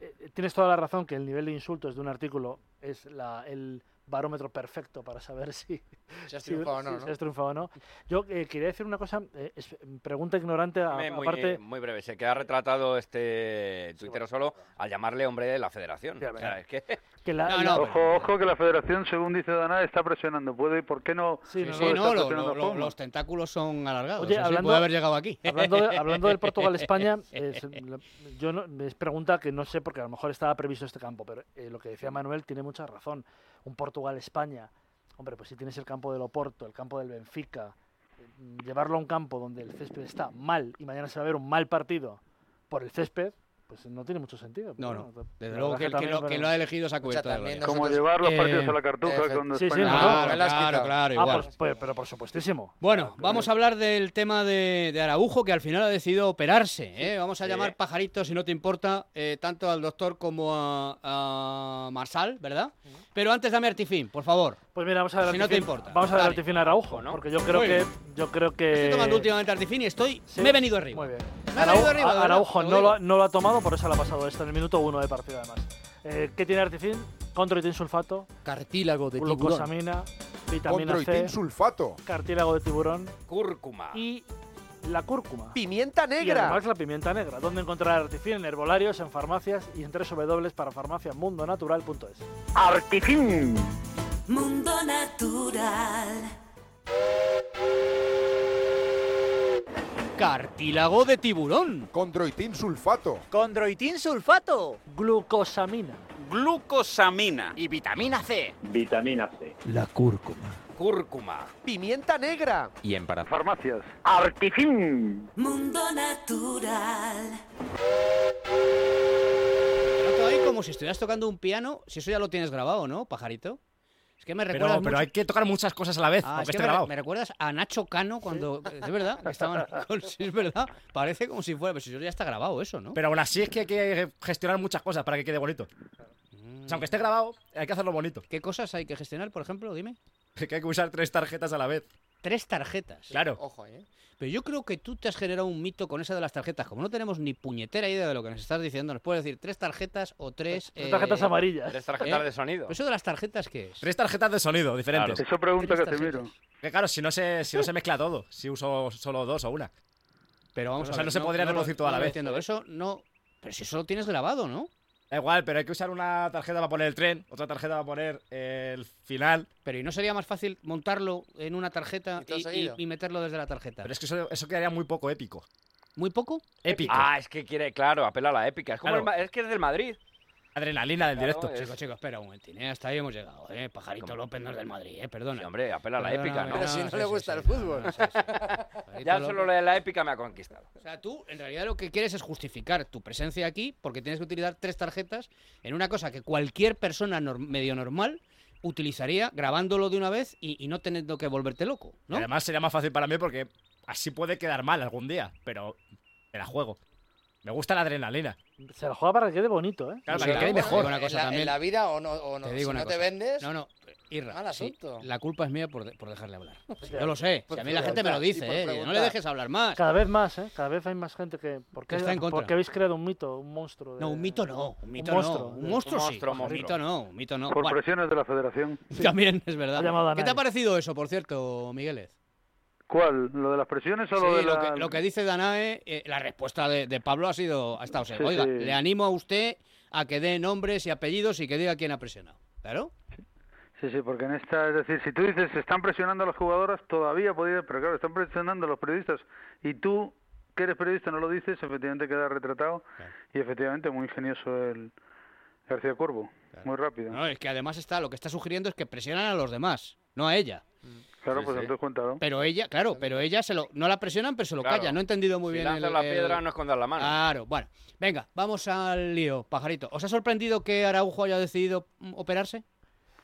eh, eh, tienes toda la razón que el nivel de insultos de un artículo es la, el barómetro perfecto para saber si, Si has triunfado o no, si- ¿no? si has triunfado o no. Yo eh, quería decir una cosa, eh, es- pregunta ignorante, a- Muy, muy- aparte... muy breve, se queda retratado este tuitero solo al llamarle hombre de la federación. O sea, es que... que la- No, la- no, Ojo, ojo que la federación, según dice Dana, está presionando. ¿Puede, ¿Por qué no? Sí, no, sí, lo- lo- los tentáculos son alargados. Oye, sí, hablando- puede haber llegado aquí. Hablando, de- hablando del Portugal-España, es- la- yo no, es pregunta que no sé porque a lo mejor estaba previsto este campo, pero eh, lo que decía Manuel tiene mucha razón. Un Portugal-España, hombre, pues si tienes el campo del Oporto, el campo del Benfica, eh, llevarlo a un campo donde el césped está mal y mañana se va a ver un mal partido por el césped, pues no tiene mucho sentido. No, no. Desde luego que, el que lo, que lo ha elegido se ha cubierto. Como nosotros- llevar los Eh, partidos a la cartuja cuando sí, sí, Claro, claro, Ah, igual. pues, pues, pero por supuestísimo. Bueno, vamos a hablar del tema de, de Araujo, que al final ha decidido operarse. ¿eh? Vamos a Sí. llamar pajarito, si no te importa, eh, tanto al doctor como a, a Marsal, ¿verdad? Pero antes dame Artifin, por favor. Pues mira, vamos a ver Si no te importa. Vamos a ver Dale. Artifin Araujo, ¿no? porque yo creo que yo creo que Estoy tomando últimamente Artifin y estoy... Sí. Me he venido arriba. Muy bien. Arriba, Araujo no lo, ha, digo. no lo ha tomado, por eso le ha pasado esto en el minuto uno de partido además. Eh, ¿Qué tiene Artifin? Controitin sulfato, Cartílago de tiburón. glucosamina, vitamina C, Condroitin sulfato. cartílago de tiburón Cúrcuma. y la cúrcuma. Pimienta Y negra. además la pimienta negra. ¿Dónde encontrar Artifin? En herbolarios, en farmacias y en www.parafarmaciamundonatural.es. Artifin. Mundo Natural. Cartílago de tiburón. Condroitin sulfato. Condroitin sulfato. Glucosamina. Glucosamina. Y vitamina C. Vitamina C. La cúrcuma. Cúrcuma. Pimienta negra. Y en para... Farmacias. Artifin. Mundo Natural. Te noto ahí como si estuvieras tocando un piano, si eso ya lo tienes grabado, ¿no, pajarito? Es que me Pero, recuerdas pero mucho- hay que tocar muchas cosas a la vez, Ah, aunque es que esté me, grabado. me recuerdas a Nacho Cano cuando. Es verdad, estaban. sí, es verdad. Parece como si fuera. Pero si ya está grabado eso, ¿no? Pero aún así es que hay que gestionar muchas cosas para que quede bonito. O sea, aunque esté grabado, hay que hacerlo bonito. ¿Qué cosas hay que gestionar, por ejemplo? Dime. Que hay que usar tres tarjetas a la vez. Tres tarjetas. Claro. Ojo, ¿eh? Pero yo creo que tú te has generado un mito con esa de las tarjetas. Como no tenemos ni puñetera idea de lo que nos estás diciendo, nos puedes decir tres tarjetas o tres. Tres tarjetas amarillas. Tres tarjetas de sonido. ¿Pero ¿Eso de las tarjetas qué es? Tres tarjetas de sonido diferentes. Eso pregunta Tres Casemiro. Que claro, si no se, si no se mezcla todo, si uso solo dos o una. Pero vamos O a sea, ver, no se podría lo- reproducir toda no a la vez. entiendo. Eso no. Pero si eso lo tienes grabado, ¿no? Da igual, pero hay que usar una tarjeta para poner el tren, otra tarjeta para poner el final. Pero ¿y no sería más fácil montarlo en una tarjeta ¿Y meterlo desde la tarjeta? Pero es que eso, eso quedaría muy poco épico. ¿Muy poco? Épico. Ah, es que quiere, claro, apela a la épica. Es, como Claro. el Ma- es que es del Madrid. Adrenalina del Claro, directo. es- Chicos, chicos, espera un momentín, ¿eh? Hasta ahí hemos llegado, ¿eh? Pajarito López no es del Madrid, ¿eh? Perdona. Sí, hombre, apela a la épica, ¿no? Pero si no le gusta sí, el fútbol. no, sí, sí. Pajarito Ya López- solo la, la épica me ha conquistado. O sea, tú en realidad lo que quieres es justificar tu presencia aquí porque tienes que utilizar tres tarjetas en una cosa que cualquier persona nor- medio normal utilizaría grabándolo de una vez y, y no teniendo que volverte loco, Y ¿no? además sería más fácil para mí porque así puede quedar mal algún día, pero me la juego. Me gusta la adrenalina. Se la juega para que quede bonito, ¿eh? Claro, para que quede mejor. una En cosa la, también. en la vida o no, o no. Te digo si una no te vendes, No, no, Irra, Mal sí, asunto. la culpa es mía por, de- por dejarle hablar. Yo lo sé, si a mí la gente me lo dice, ¿eh? No le dejes hablar más. Cada vez más, ¿eh? Cada vez hay más gente que... ¿Por qué, está en contra. porque habéis creado un mito, un monstruo? de- No, un mito no, un mito monstruo, no. Un monstruo Un sí, monstruo, un monstruo. mito no, un mito no. Por Bueno, presiones de la federación. también es verdad. ¿Qué te ha parecido eso, por cierto, Migueles? ¿Cuál? ¿Lo de las presiones o Sí, lo de lo, la...? que, lo que dice Danae, eh, la respuesta de, de Pablo ha sido, ha estado Sí, Oiga, sí. le animo a usted a que dé nombres y apellidos y que diga quién ha presionado. ¿Claro? Sí, sí, porque en esta, es decir, si tú dices están presionando a las jugadoras, todavía podría, pero claro, están presionando a los periodistas y tú, que eres periodista, no lo dices, efectivamente queda retratado y efectivamente muy ingenioso el García Cuervo, muy rápido. No, es que además está, lo que está sugiriendo es que presionan a los demás, no a ella. Claro, Sí, pues sí. entonces cuéntalo. Pero ella, claro, pero ella se lo, no la presionan, pero se lo Claro. calla. No he entendido muy si bien. lanzas el- la el- piedra, no escondas la mano. Claro, bueno. Venga, vamos al lío, pajarito. ¿Os ha sorprendido que Araujo haya decidido mm, operarse?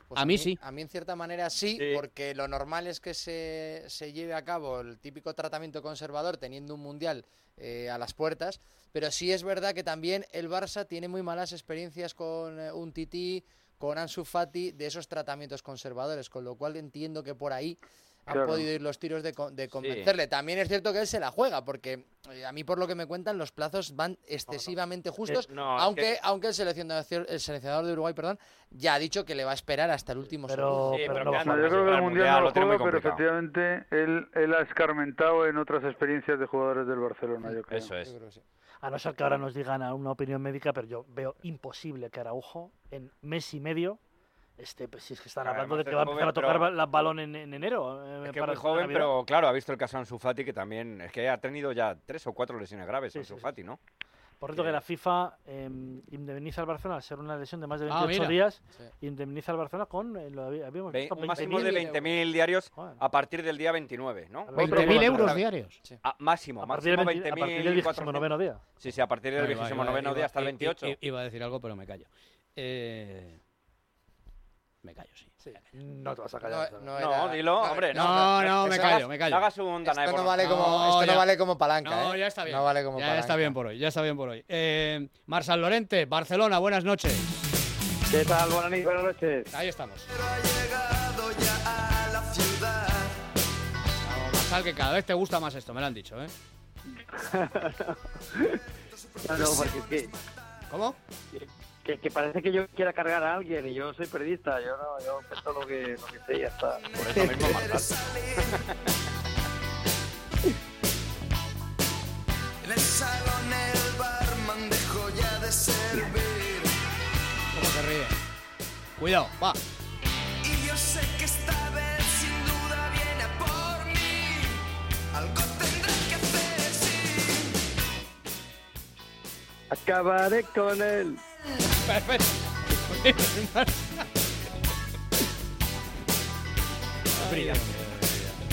Pues A mí sí. A mí en cierta manera sí, Sí. porque lo normal es que se, se lleve a cabo el típico tratamiento conservador teniendo un mundial eh, a las puertas, pero sí es verdad que también el Barça tiene muy malas experiencias con eh, un Tití, con Ansu Fati, de esos tratamientos conservadores, con lo cual entiendo que por ahí han Claro. podido ir los tiros de, con- de convencerle. También es cierto que él se la juega, porque eh, a mí por lo que me cuentan los plazos van excesivamente justos, no, es aunque, que- aunque el seleccionador, el seleccionador de Uruguay perdón, ya ha dicho que le va a esperar hasta el último Pero, segundo. Sí, pero yo creo que el Mundial Mundial no lo juega, pero efectivamente él, él ha escarmentado en otras experiencias de jugadores del Barcelona, yo creo. Eso es. Yo creo que sí. A no ser que ahora nos digan a una opinión médica, pero yo veo imposible que Araujo en mes y medio esté, pues si es que están hablando de que va a joven, empezar a tocar pero- balón en, en enero. eh, Es que para muy joven, Navidad. pero claro, ha visto el caso de Ansu Fati, que también es que ha tenido ya tres o cuatro lesiones graves Sí, Ansu sí, sí. Fati, ¿no? Por cierto, que la FIFA eh, indemniza al Barcelona al ser una lesión de más de Ah, 28 mira. días. Sí. Indemniza al Barcelona con, eh, lo habí- habíamos Ve- visto, un máximo de 20.000 20.000 diarios Joder. a partir del día 29, ¿no? Otro 20.000 más, euros diarios. Ah, máximo, A partir, máximo del 20 a partir del 20.400. 29 día. Sí, sí, a partir del Vale, vale, 29 vale, día hasta el i- i- 28. i- Iba a decir algo, pero me callo. Eh, Me callo, sí. No te vas a No, callar. no No, era- dilo, hombre, No, no, me callo, hagas- me callo. Hagas un Esto no vale como, No, esto no ya. vale como palanca, No, ¿eh? ya está bien. No vale como ya palanca. está bien por hoy, ya está bien por hoy. Eh, Marsal Lorente, Barcelona, buenas noches. ¿Qué tal? Buenas noches. Buenas noches. Ahí estamos. Vamos, Marsal, que cada vez te gusta más esto, me lo han dicho, ¿eh? No, no, porque es que, ¿Cómo? Que, que parece que yo quiera cargar a alguien y yo soy periodista. Yo no, yo cuento lo que, lo que sé y ya está. Por eso mismo, Marsal. En el salón el barman dejó ya de servir. ¿Cómo se ríe? Cuidado, va. Y yo sé que esta vez sin duda viene a por mí. Algo tendré que hacer, sí. Acabaré con él.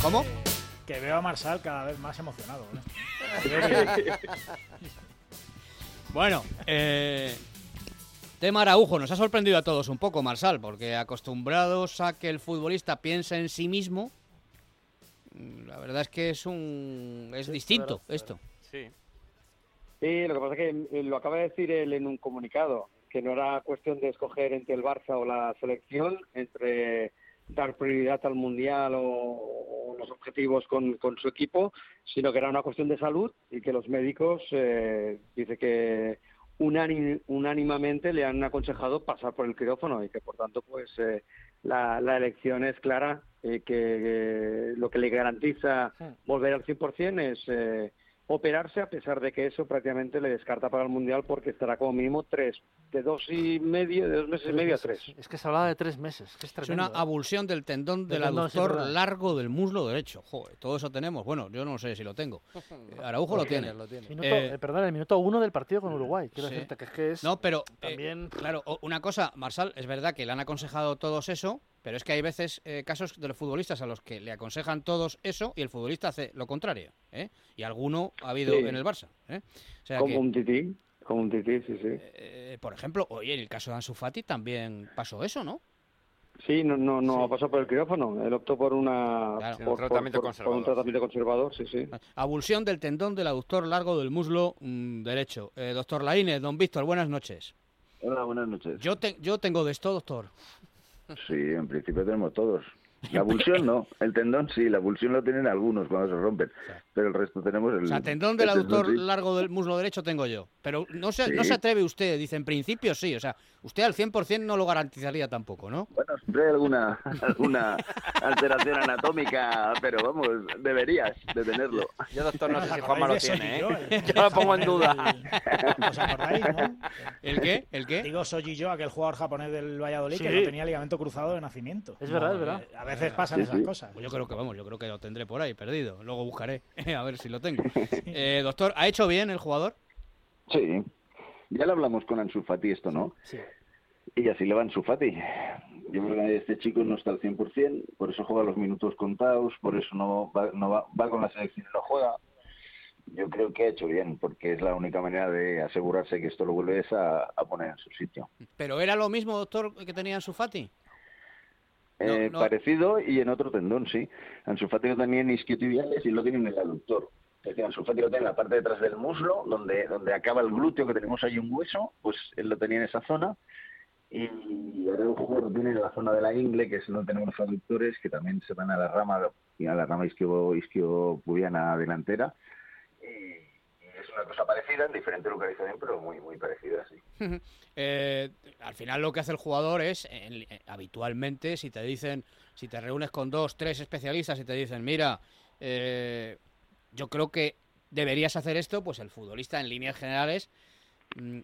¿Cómo? Que veo a Marsal cada vez más emocionado. ¿eh? Bueno, eh, Tema Araujo, nos ha sorprendido a todos un poco, Marsal, porque acostumbrados a que el futbolista piense en sí mismo, la verdad es que es un es distinto esto. Sí. Sí, lo que pasa es que eh, lo acaba de decir él en un comunicado, que no era cuestión de escoger entre el Barça o la selección, entre dar prioridad al Mundial o, o los objetivos con, con su equipo, sino que era una cuestión de salud y que los médicos, eh, dice que unánimamente le han aconsejado pasar por el quirófano y que por tanto pues eh, la, la elección es clara, eh, que eh, lo que le garantiza volver al 100% es eh, operarse a pesar de que eso prácticamente le descarta para el Mundial porque estará como mínimo tres, de dos y medio, de dos meses y medio a tres. Es que se hablaba de tres meses. Que es Es tremendo, una ¿eh? abulsión del tendón Del del tendón, sí, aductor largo del muslo derecho. Joder, todo eso tenemos. Bueno, yo no sé si lo tengo. Eh, Araujo lo tiene. Minuto, Eh, eh, perdón, el minuto uno del partido con Uruguay. Quiero sí. decirte que es que es. No, pero eh, también- claro, una cosa, Marsal, es verdad que le han aconsejado todos eso, pero es que hay veces eh, casos de los futbolistas a los que le aconsejan todos eso y el futbolista hace lo contrario, ¿eh? Y alguno ha habido Sí. en el Barça, ¿eh? O sea como que, un tití, como un tití, sí, sí. eh, por ejemplo, oye, en el caso de Ansu Fati también pasó eso, ¿no? Sí, no, no, no ha pasado por el quirófano. Él optó por una Claro. por, Un tratamiento por- por conservador. un tratamiento conservador, sí, sí. Abulsión del tendón del aductor largo del muslo mm, derecho. Eh, doctor Laínez, don Víctor, buenas noches. Hola, buenas noches. Yo, te- yo tengo de esto, doctor. Sí, en principio tenemos todos. La pulsión no, el tendón sí, la pulsión lo tienen algunos cuando se rompen, pero el resto tenemos el... O sea, tendón del el aductor sí. largo del muslo derecho tengo yo. Pero no se, no se atreve usted, dice en principio sí. O sea, usted al 100% no lo garantizaría tampoco, ¿no? Bueno, siempre hay alguna, alguna alteración anatómica, pero vamos, deberías de tenerlo. Yo, doctor, no ¿Os sé si Juanma lo tiene, ¿eh? yo? Lo pongo en duda. ¿Os acordáis, no? ¿El qué? ¿El qué? Digo, soy yo, aquel jugador japonés del Valladolid que no tenía ligamento cruzado de nacimiento. Es verdad, No, es verdad. A veces pasan Sí, esas sí. cosas. Pues yo creo que vamos, yo creo que lo tendré por ahí perdido. Luego buscaré a ver si lo tengo. Eh, doctor, ¿ha hecho bien el jugador? Sí, ya lo hablamos con Ansu Fati esto, ¿no? Sí. Y así le va Ansu Fati. Yo creo que este chico no está al 100%, por eso juega los minutos contados, por eso no va, no va, va con la selección y no juega. Yo creo que ha hecho bien, porque es la única manera de asegurarse que esto lo vuelves a, a poner en su sitio. ¿Pero era lo mismo, doctor, que tenía en su Fati? Eh, no. Parecido y en otro tendón, sí. Ansu Fati lo tenía en isquiotibiales y lo tiene en el aductor. Es decir, Ansu Fati lo tiene en la parte de atrás del muslo, donde, donde acaba el glúteo, que tenemos ahí un hueso, pues él lo tenía en esa zona. Y Araujo lo tiene en la zona de la ingle, que es donde tenemos los aductores, que también se van a la rama, y a la rama isquio, isquiopubiana delantera. Y es una cosa parecida, en diferente localización, pero muy, muy parecida, sí. Eh, al final lo que hace el jugador es, eh, habitualmente, si te dicen, si te reúnes con dos, tres especialistas y te dicen, mira, eh, yo creo que deberías hacer esto, pues el futbolista en líneas generales mm,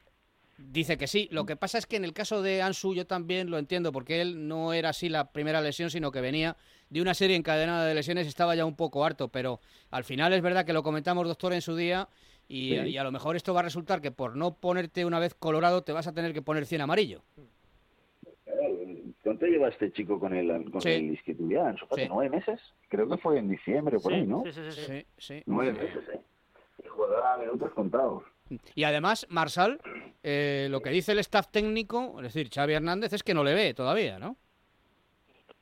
dice que sí. Lo que pasa es que en el caso de Ansu yo también lo entiendo, porque él no era así la primera lesión, sino que venía de una serie encadenada de lesiones, estaba ya un poco harto, pero al final es verdad que lo comentamos, doctor, en su día. Y, Sí. y a lo mejor esto va a resultar que por no ponerte una vez colorado te vas a tener que poner 100 amarillo. ¿Cuánto lleva este chico con el, con Sí. el Fati? Sí. ¿Nueve meses? Creo que fue en diciembre, por Sí, ahí, ¿no? Sí, sí, sí. sí. Sí, sí. Nueve meses, ¿eh? Y juega a minutos contados. Y además, Marsal, eh, lo que dice el staff técnico, es decir, Xavi Hernández, es que no le ve todavía, ¿no?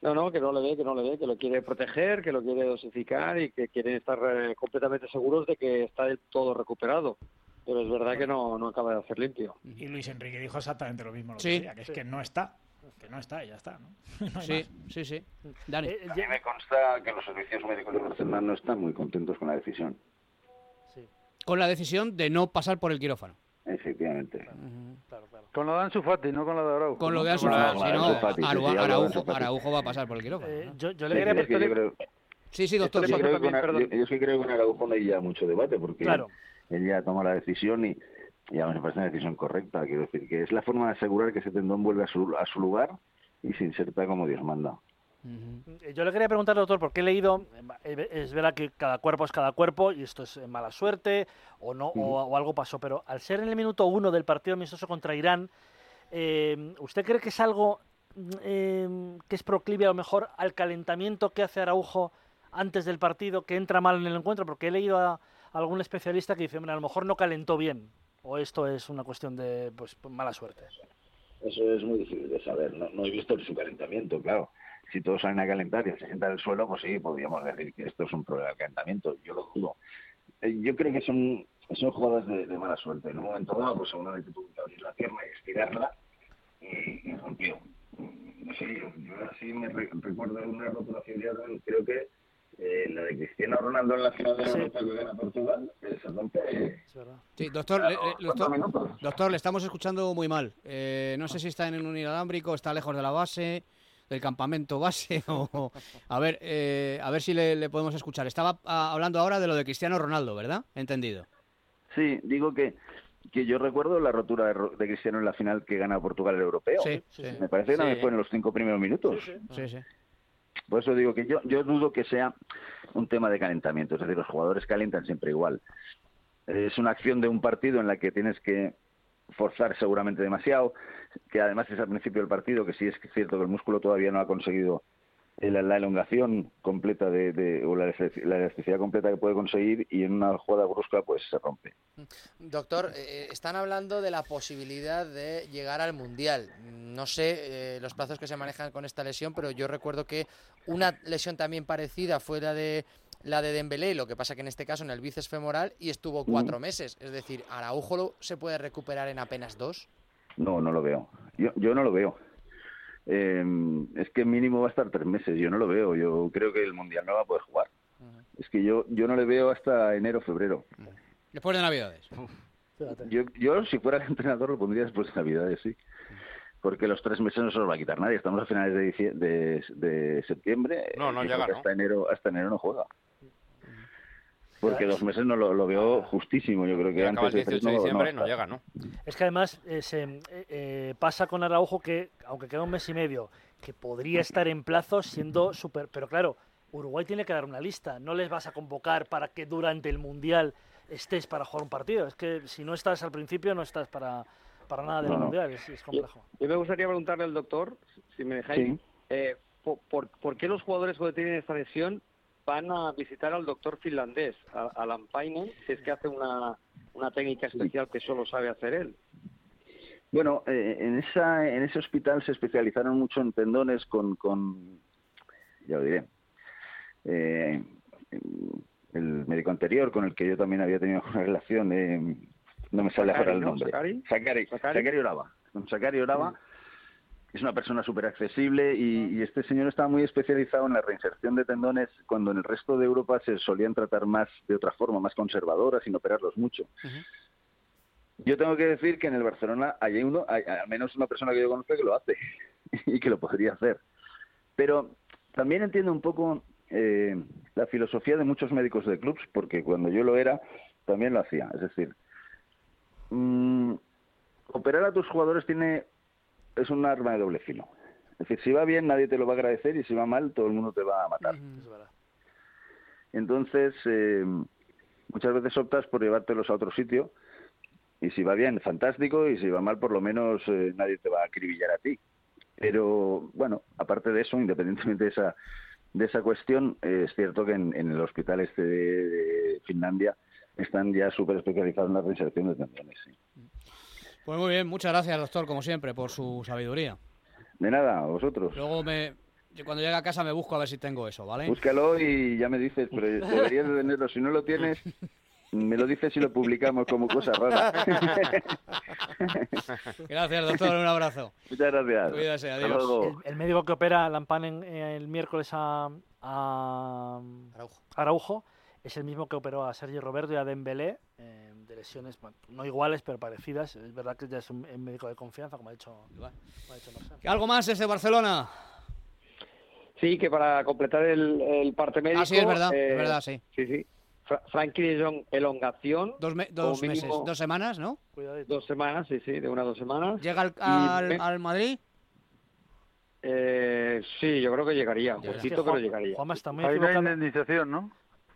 No, no, que no le ve, que no le ve, que lo quiere proteger, que lo quiere dosificar y que quieren estar eh, completamente seguros de que está del todo recuperado. Pero es verdad que no, no acaba de hacer limpio. Y Luis Enrique dijo exactamente lo mismo otro Sí. que es que no está. Que no está y ya está, ¿no? Sí, más. sí, sí. Dani. Eh, A mí me consta que los servicios médicos de Barcelona no están muy contentos con la decisión. Con la decisión de no pasar por el quirófano. Efectivamente. Claro, claro. Con lo de Ansu Fati, no con lo de Araujo. Con lo de Ansu Fati, no, Fati, Araujo. Araujo va a pasar por el quirófano. Eh, yo, yo le quería que- es que creo- Sí, sí, doctor. yo creo también, yo- yo que creo que con Araujo no hay ya mucho debate, porque Claro. él, él ya toma la decisión y, y a mí me parece una decisión correcta. Quiero decir que es la forma de asegurar que ese tendón vuelve a su, a su lugar y se inserta como Dios manda. Eh, Yo le quería preguntar, doctor, porque he leído, eh, es verdad que cada cuerpo es cada cuerpo y esto es eh, mala suerte o no o, o algo pasó, pero al ser en el minuto uno del partido amistoso contra Irán, eh, ¿usted cree que es algo eh, que es proclive a lo mejor al calentamiento que hace Araujo antes del partido, que entra mal en el encuentro? Porque he leído a, algún especialista que dice, "Hombre, a lo mejor no calentó bien o esto es una cuestión de pues, mala suerte. Eso es muy difícil de saber. No, no he visto su calentamiento, claro. Si todos salen a calentar y se sientan en el suelo, pues sí, podríamos decir que esto es un problema de calentamiento. Yo lo dudo. Eh, Yo creo que son, son jugadas de, de mala suerte. En un momento dado, pues seguramente tuvo que abrir la pierna y estirarla y, y rompió. No sé, yo, así me re- recuerdo una rotura filial, creo que eh, la de Cristiano Ronaldo en la final de la Sí. Europa que gana Portugal, eh, se rompe. Sí, doctor, le- cuatro doctor, doctor, le estamos escuchando muy mal. Eh, no sé si está en un inalámbrico, está lejos de la base, del campamento base o... A ver, eh, a ver si le, le podemos escuchar. Estaba ah, hablando ahora de lo de Cristiano Ronaldo, ¿verdad? Entendido. Sí, digo que, que yo recuerdo la rotura de, Cristiano en la final que gana Portugal el europeo. Sí, sí. Me parece que no Sí. fue en los cinco primeros minutos. Sí, sí. Por eso digo que yo, yo dudo que sea un tema de calentamiento. Es decir, los jugadores calientan siempre igual. Es una acción de un partido en la que tienes que forzar seguramente demasiado, que además es al principio del partido, que sí es cierto que el músculo todavía no ha conseguido el- la elongación completa de, de- o la, elastic- la elasticidad completa que puede conseguir y en una jugada brusca pues se rompe. Doctor, eh, están hablando de la posibilidad de llegar al Mundial. No sé eh, los plazos que se manejan con esta lesión, pero yo recuerdo que una lesión también parecida fue la de la de Dembélé, lo que pasa que en este caso en el bíceps femoral y estuvo cuatro meses. Es decir, Araujo lo- se puede recuperar en apenas dos. No, no lo veo. Yo, yo no lo veo. Eh, es que mínimo va a estar tres meses. Yo no lo veo. Yo creo que el Mundial no va a poder jugar. Es que yo, yo no le veo hasta enero, febrero. Después de Navidades. Yo, yo, si fuera el entrenador, lo pondría después de Navidades, sí. Porque los tres meses no se los va a quitar nadie. Estamos a finales de, de, de septiembre. No, no llega. Hasta enero, hasta enero no juega. Porque dos meses no lo, lo veo justísimo. Yo creo que acaba antes el 18 de diciembre, no llega. ¿no? Es que además eh, se, eh, eh, pasa con Araujo que, aunque queda un mes y medio, que podría estar en plazo siendo súper... Pero claro, Uruguay tiene que dar una lista. No les vas a convocar para que durante el Mundial estés para jugar un partido. Es que si no estás al principio, no estás para, para nada del No, no. Mundial. Es, es complejo. Yo me gustaría preguntarle al doctor, si me dejáis, Sí. eh, por, por- por qué los jugadores cuando tienen esta lesión van a visitar al doctor finlandés, a, Lampainen, si es que hace una, una técnica especial que solo sabe hacer él? Bueno, eh, en, esa, en ese hospital se especializaron mucho en tendones con, con ya lo diré, eh, el médico anterior con el que yo también había tenido una relación, eh, no me sale Sakari, ahora el ¿no? nombre. Sakari. Sakari, Sakari. Sakari Orava. Sakari Orava es una persona súper accesible y, y este señor estaba muy especializado en la reinserción de tendones cuando en el resto de Europa se solían tratar más de otra forma, más conservadora, sin operarlos mucho. Yo tengo que decir que en el Barcelona hay uno, hay al menos una persona que yo conozco que lo hace y que lo podría hacer. Pero también entiendo un poco eh, la filosofía de muchos médicos de clubs, porque cuando yo lo era también lo hacía. Es decir, mm, operar a tus jugadores tiene es un arma de doble filo. Es decir, si va bien nadie te lo va a agradecer y si va mal todo el mundo te va a matar. Entonces, eh, muchas veces optas por llevártelos a otro sitio y si va bien, fantástico, y si va mal, por lo menos eh, nadie te va a acribillar a ti. Pero bueno, aparte de eso, independientemente de esa, de esa cuestión, eh, es cierto que en, en el hospital este de, de Finlandia están ya súper especializados en la reinserción de tendones. sí. Pues muy bien, muchas gracias, doctor, como siempre, por su sabiduría. De nada, a vosotros. Luego me, yo cuando llegue a casa me busco a ver si tengo eso, ¿vale? Búscalo y ya me dices, pero deberías de tenerlo. Si no lo tienes, me lo dices y lo publicamos como cosa rara. Gracias, doctor, un abrazo. Muchas gracias. Cuídase, Hasta adiós. luego. El, el médico que opera a Lampanen eh, el miércoles a, a Araujo. es el mismo que operó a Sergio Roberto y a Dembélé eh, de lesiones, bueno, no iguales, pero parecidas. Es verdad que ya es un, un médico de confianza, como ha dicho, como ha dicho Marcelo. ¿Algo más desde Barcelona? Sí, que para completar el, el parte médico... Ah, sí, es verdad, eh, es verdad, sí. Sí, sí. Fra- Frankie de Jong, elongación. Dos, me- como dos meses, dos semanas, ¿no? Dos semanas, sí, sí, de una a dos semanas. ¿Llega al, al, al Madrid? Eh, sí, yo creo que llegaría. Es que Poquito, Juan- pero llegaría. Juanma está muy Hay una indemnización, ¿no?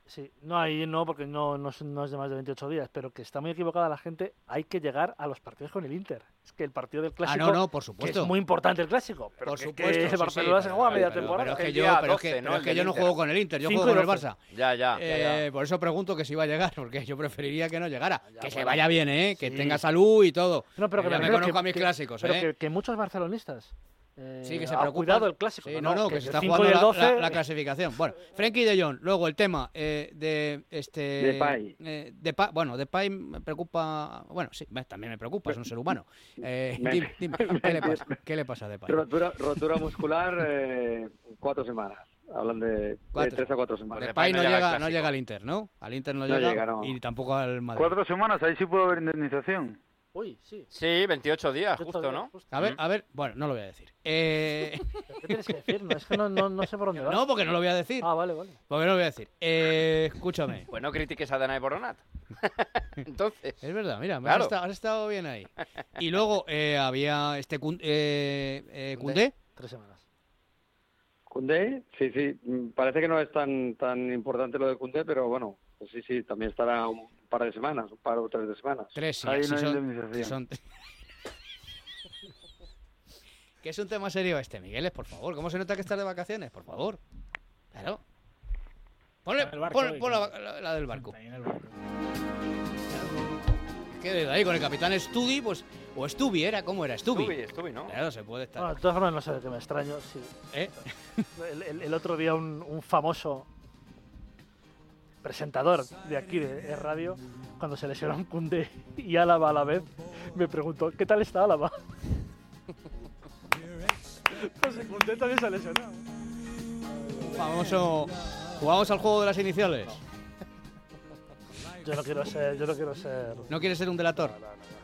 Sí, no, ahí no, porque no, no, es, no es de más de 28 días, pero que está muy equivocada la gente. Hay que llegar a los partidos con el Inter. Es que el partido del clásico. Ah, no, no, por que supuesto. es muy importante el clásico. Pero Por que- que supuesto. sí, Barcelona sí, se pero- juega media pero- temporada. Pero es que yo, día pero es que, 12, ¿no? pero es El que del yo no juego con el Inter, yo Cinco juego con el 12. Barça. Ya, ya. Eh, por eso pregunto que si va a llegar, porque yo preferiría que no llegara. que se vaya bien, ¿eh? Que Sí. tenga salud y todo. No, pero que ya me conozco que- a mis que- clásicos, Pero ¿eh? que, que muchos barcelonistas. Eh, Sí, que se ha preocupan. cuidado el clásico. Sí, no, no, que, se está 5 jugando la- 12, la, la clasificación. Bueno, Frenkie de Jong, luego el tema eh, de este. Depay. Eh, Depay- bueno, Depay me preocupa. Bueno, sí, me- también me preocupa, es un ser humano. Eh, Me- dime, dime, ¿qué le pasa? ¿Qué le pasa a Depay? Rotura, rotura muscular, eh, cuatro semanas. Hablan de, tres a cuatro semanas. Depay no no llega no llega al Inter, ¿no? Al Inter no, No llega, llega, no. y tampoco al Madrid. Cuatro semanas, ahí sí puede haber indemnización. Uy, sí. Sí, 28 días, 28 justo, días, ¿no? justo. A ver, a ver, bueno, no lo voy a decir. Eh, ¿Qué tienes que decir? No, es que no, no, no sé por dónde va. no, porque no lo voy a decir. Ah, vale, vale. Porque no lo voy a decir. Eh, escúchame. Pues no critiques a Danae Boronat. Entonces. Es verdad, mira, Claro. has, estado, has estado bien ahí. Y luego eh, había este eh, eh, Koundé. Tres semanas. Cundé, sí, sí. mm, Parece que no es tan tan importante lo de Cundé, pero bueno, pues sí, sí, también estará un par de semanas, un par o tres de semanas. Tres, sí, Ahí así no hay son, indemnización. sí son- que es un tema serio este, Migueles, por favor. ¿Cómo se nota que estás de vacaciones? Por favor. Claro. Ponle, En el barco pon- pon la, la- la del barco. Ahí en el barco. Que desde ahí con el capitán Studi, pues. O Stubi era, ¿cómo era? Stubi. Stubi, Stubi, ¿no? Claro, se puede estar. Bueno, de todas formas, no sé de qué me extraño. Sí. ¿Eh? El, el- el otro día, un, un famoso presentador de aquí, de, de radio, cuando se lesionó un Cundé y Álava a la vez, me preguntó: ¿Qué tal está Álava? pues el también se ha lesionado. Famoso. ¿Jugamos al juego de las iniciales? Yo no quiero ser. Yo no quiero ser. ¿No quieres ser un delator?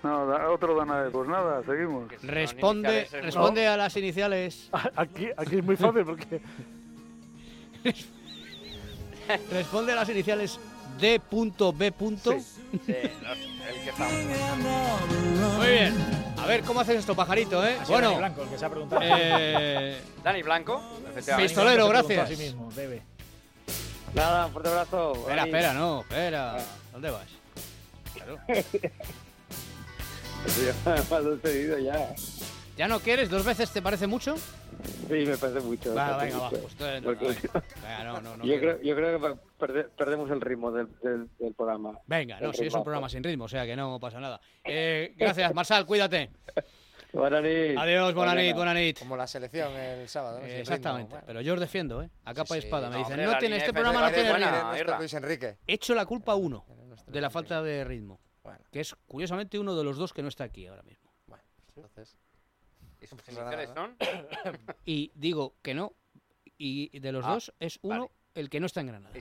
No, da- otro Danae. Pues nada, seguimos. Responde, es responde a las iniciales. Aquí, aquí es muy fácil porque. Responde a las iniciales D.B. Sí, los- el que estamos. Muy bien. A ver cómo haces esto, pajarito, ¿eh? Ha sido Dani Bueno, Blanco el que se ha preguntado. eh, Dani Blanco, efectivamente. Pistolero, gracias. A sí mismo, bebe. Nada, un fuerte abrazo. espera, Dani. espera, no, espera. ¿Dónde vas? Claro. Ya. ¿Ya no quieres? ¿Dos veces te parece mucho? Sí, me parece mucho. Va, parece venga, va. mucho. Pues entonces, Porque- venga, venga, no, no, no yo, creo, yo creo que perde- perdemos el ritmo del, del, del programa. Venga, no, El si es un programa sin ritmo, o sea que no pasa nada. Eh, gracias, Marsal, cuídate. Buenas. Adiós, buena Mañana. nit, buena nit. Como la selección el sábado. ¿no? Eh, exactamente, ritmo, bueno. pero yo os defiendo, ¿eh? A capa y sí. espada. Me No, dicen, hombre, no la tiene, este programa no tiene ritmo. Luis Enrique. Echo la culpa a uno de la falta de ritmo, Bueno, que es curiosamente uno de los dos que no está aquí ahora mismo. bueno, entonces. ¿Y sus pasa nada, iniciales ¿no? son? Y digo que no, y de los Ah, dos es uno vale. el que no está en Granada.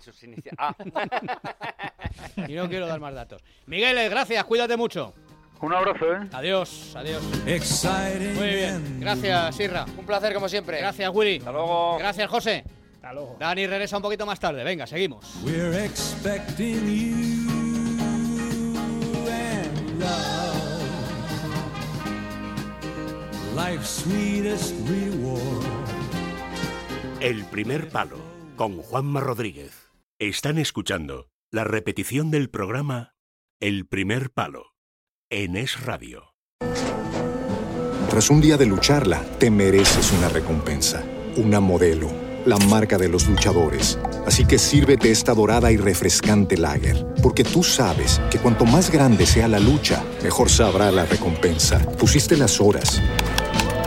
Ah, Y no quiero dar más datos. Miguel, gracias, cuídate mucho. Un abrazo, ¿eh? Adiós, adiós. Exciting Muy bien, gracias, Sirra. Un placer como siempre. Gracias, Willy. hasta luego. Gracias, José. Hasta luego. Dani regresa un poquito más tarde. Venga, seguimos. We're expecting you and love. Life's sweetest reward. El primer palo con Juanma Rodríguez. Están escuchando la repetición del programa El primer palo en Es Radio. Tras un día de lucharla, te mereces una recompensa, una modelo, la marca de los luchadores. Así que sírvete esta dorada y refrescante lager, porque tú sabes que cuanto más grande sea la lucha, mejor sabrá la recompensa. Pusiste las horas,